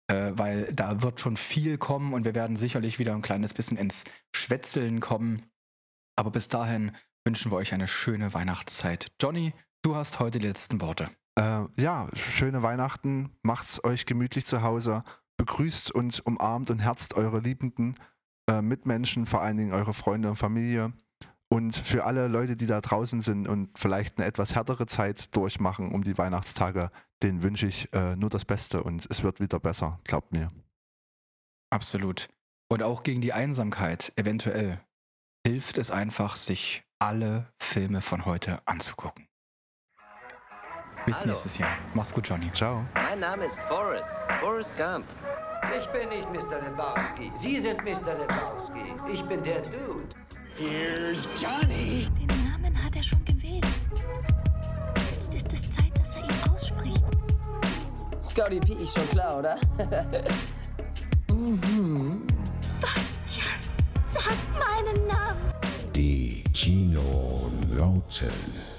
äh, weil da wird schon viel kommen und wir werden sicherlich wieder ein kleines bisschen ins Schwätzeln kommen. Aber bis dahin wünschen wir euch eine schöne Weihnachtszeit. Johnny, du hast heute die letzten Worte. Äh, ja, schöne Weihnachten, macht's euch gemütlich zu Hause, begrüßt und umarmt und herzt eure liebenden äh, Mitmenschen, vor allen Dingen eure Freunde und Familie. Und für alle Leute, die da draußen sind und vielleicht eine etwas härtere Zeit durchmachen um die Weihnachtstage, denen wünsche ich äh, nur das Beste und es wird wieder besser, glaubt mir. Absolut. Und auch gegen die Einsamkeit, eventuell, hilft es einfach, sich alle Filme von heute anzugucken. Bis Hallo. nächstes Jahr. Mach's gut, Johnny. Ciao. Mein Name ist Forrest. Forrest Gump. Ich bin nicht Mr. Lebowski. Sie sind Mr. Lebowski. Ich bin der Dude. Here's Johnny. Den Namen hat er schon gewählt. Jetzt ist es Zeit, dass er ihn ausspricht. Scotty P ist schon klar, oder? Bastian, sag meinen Namen. Die Kino Lauten.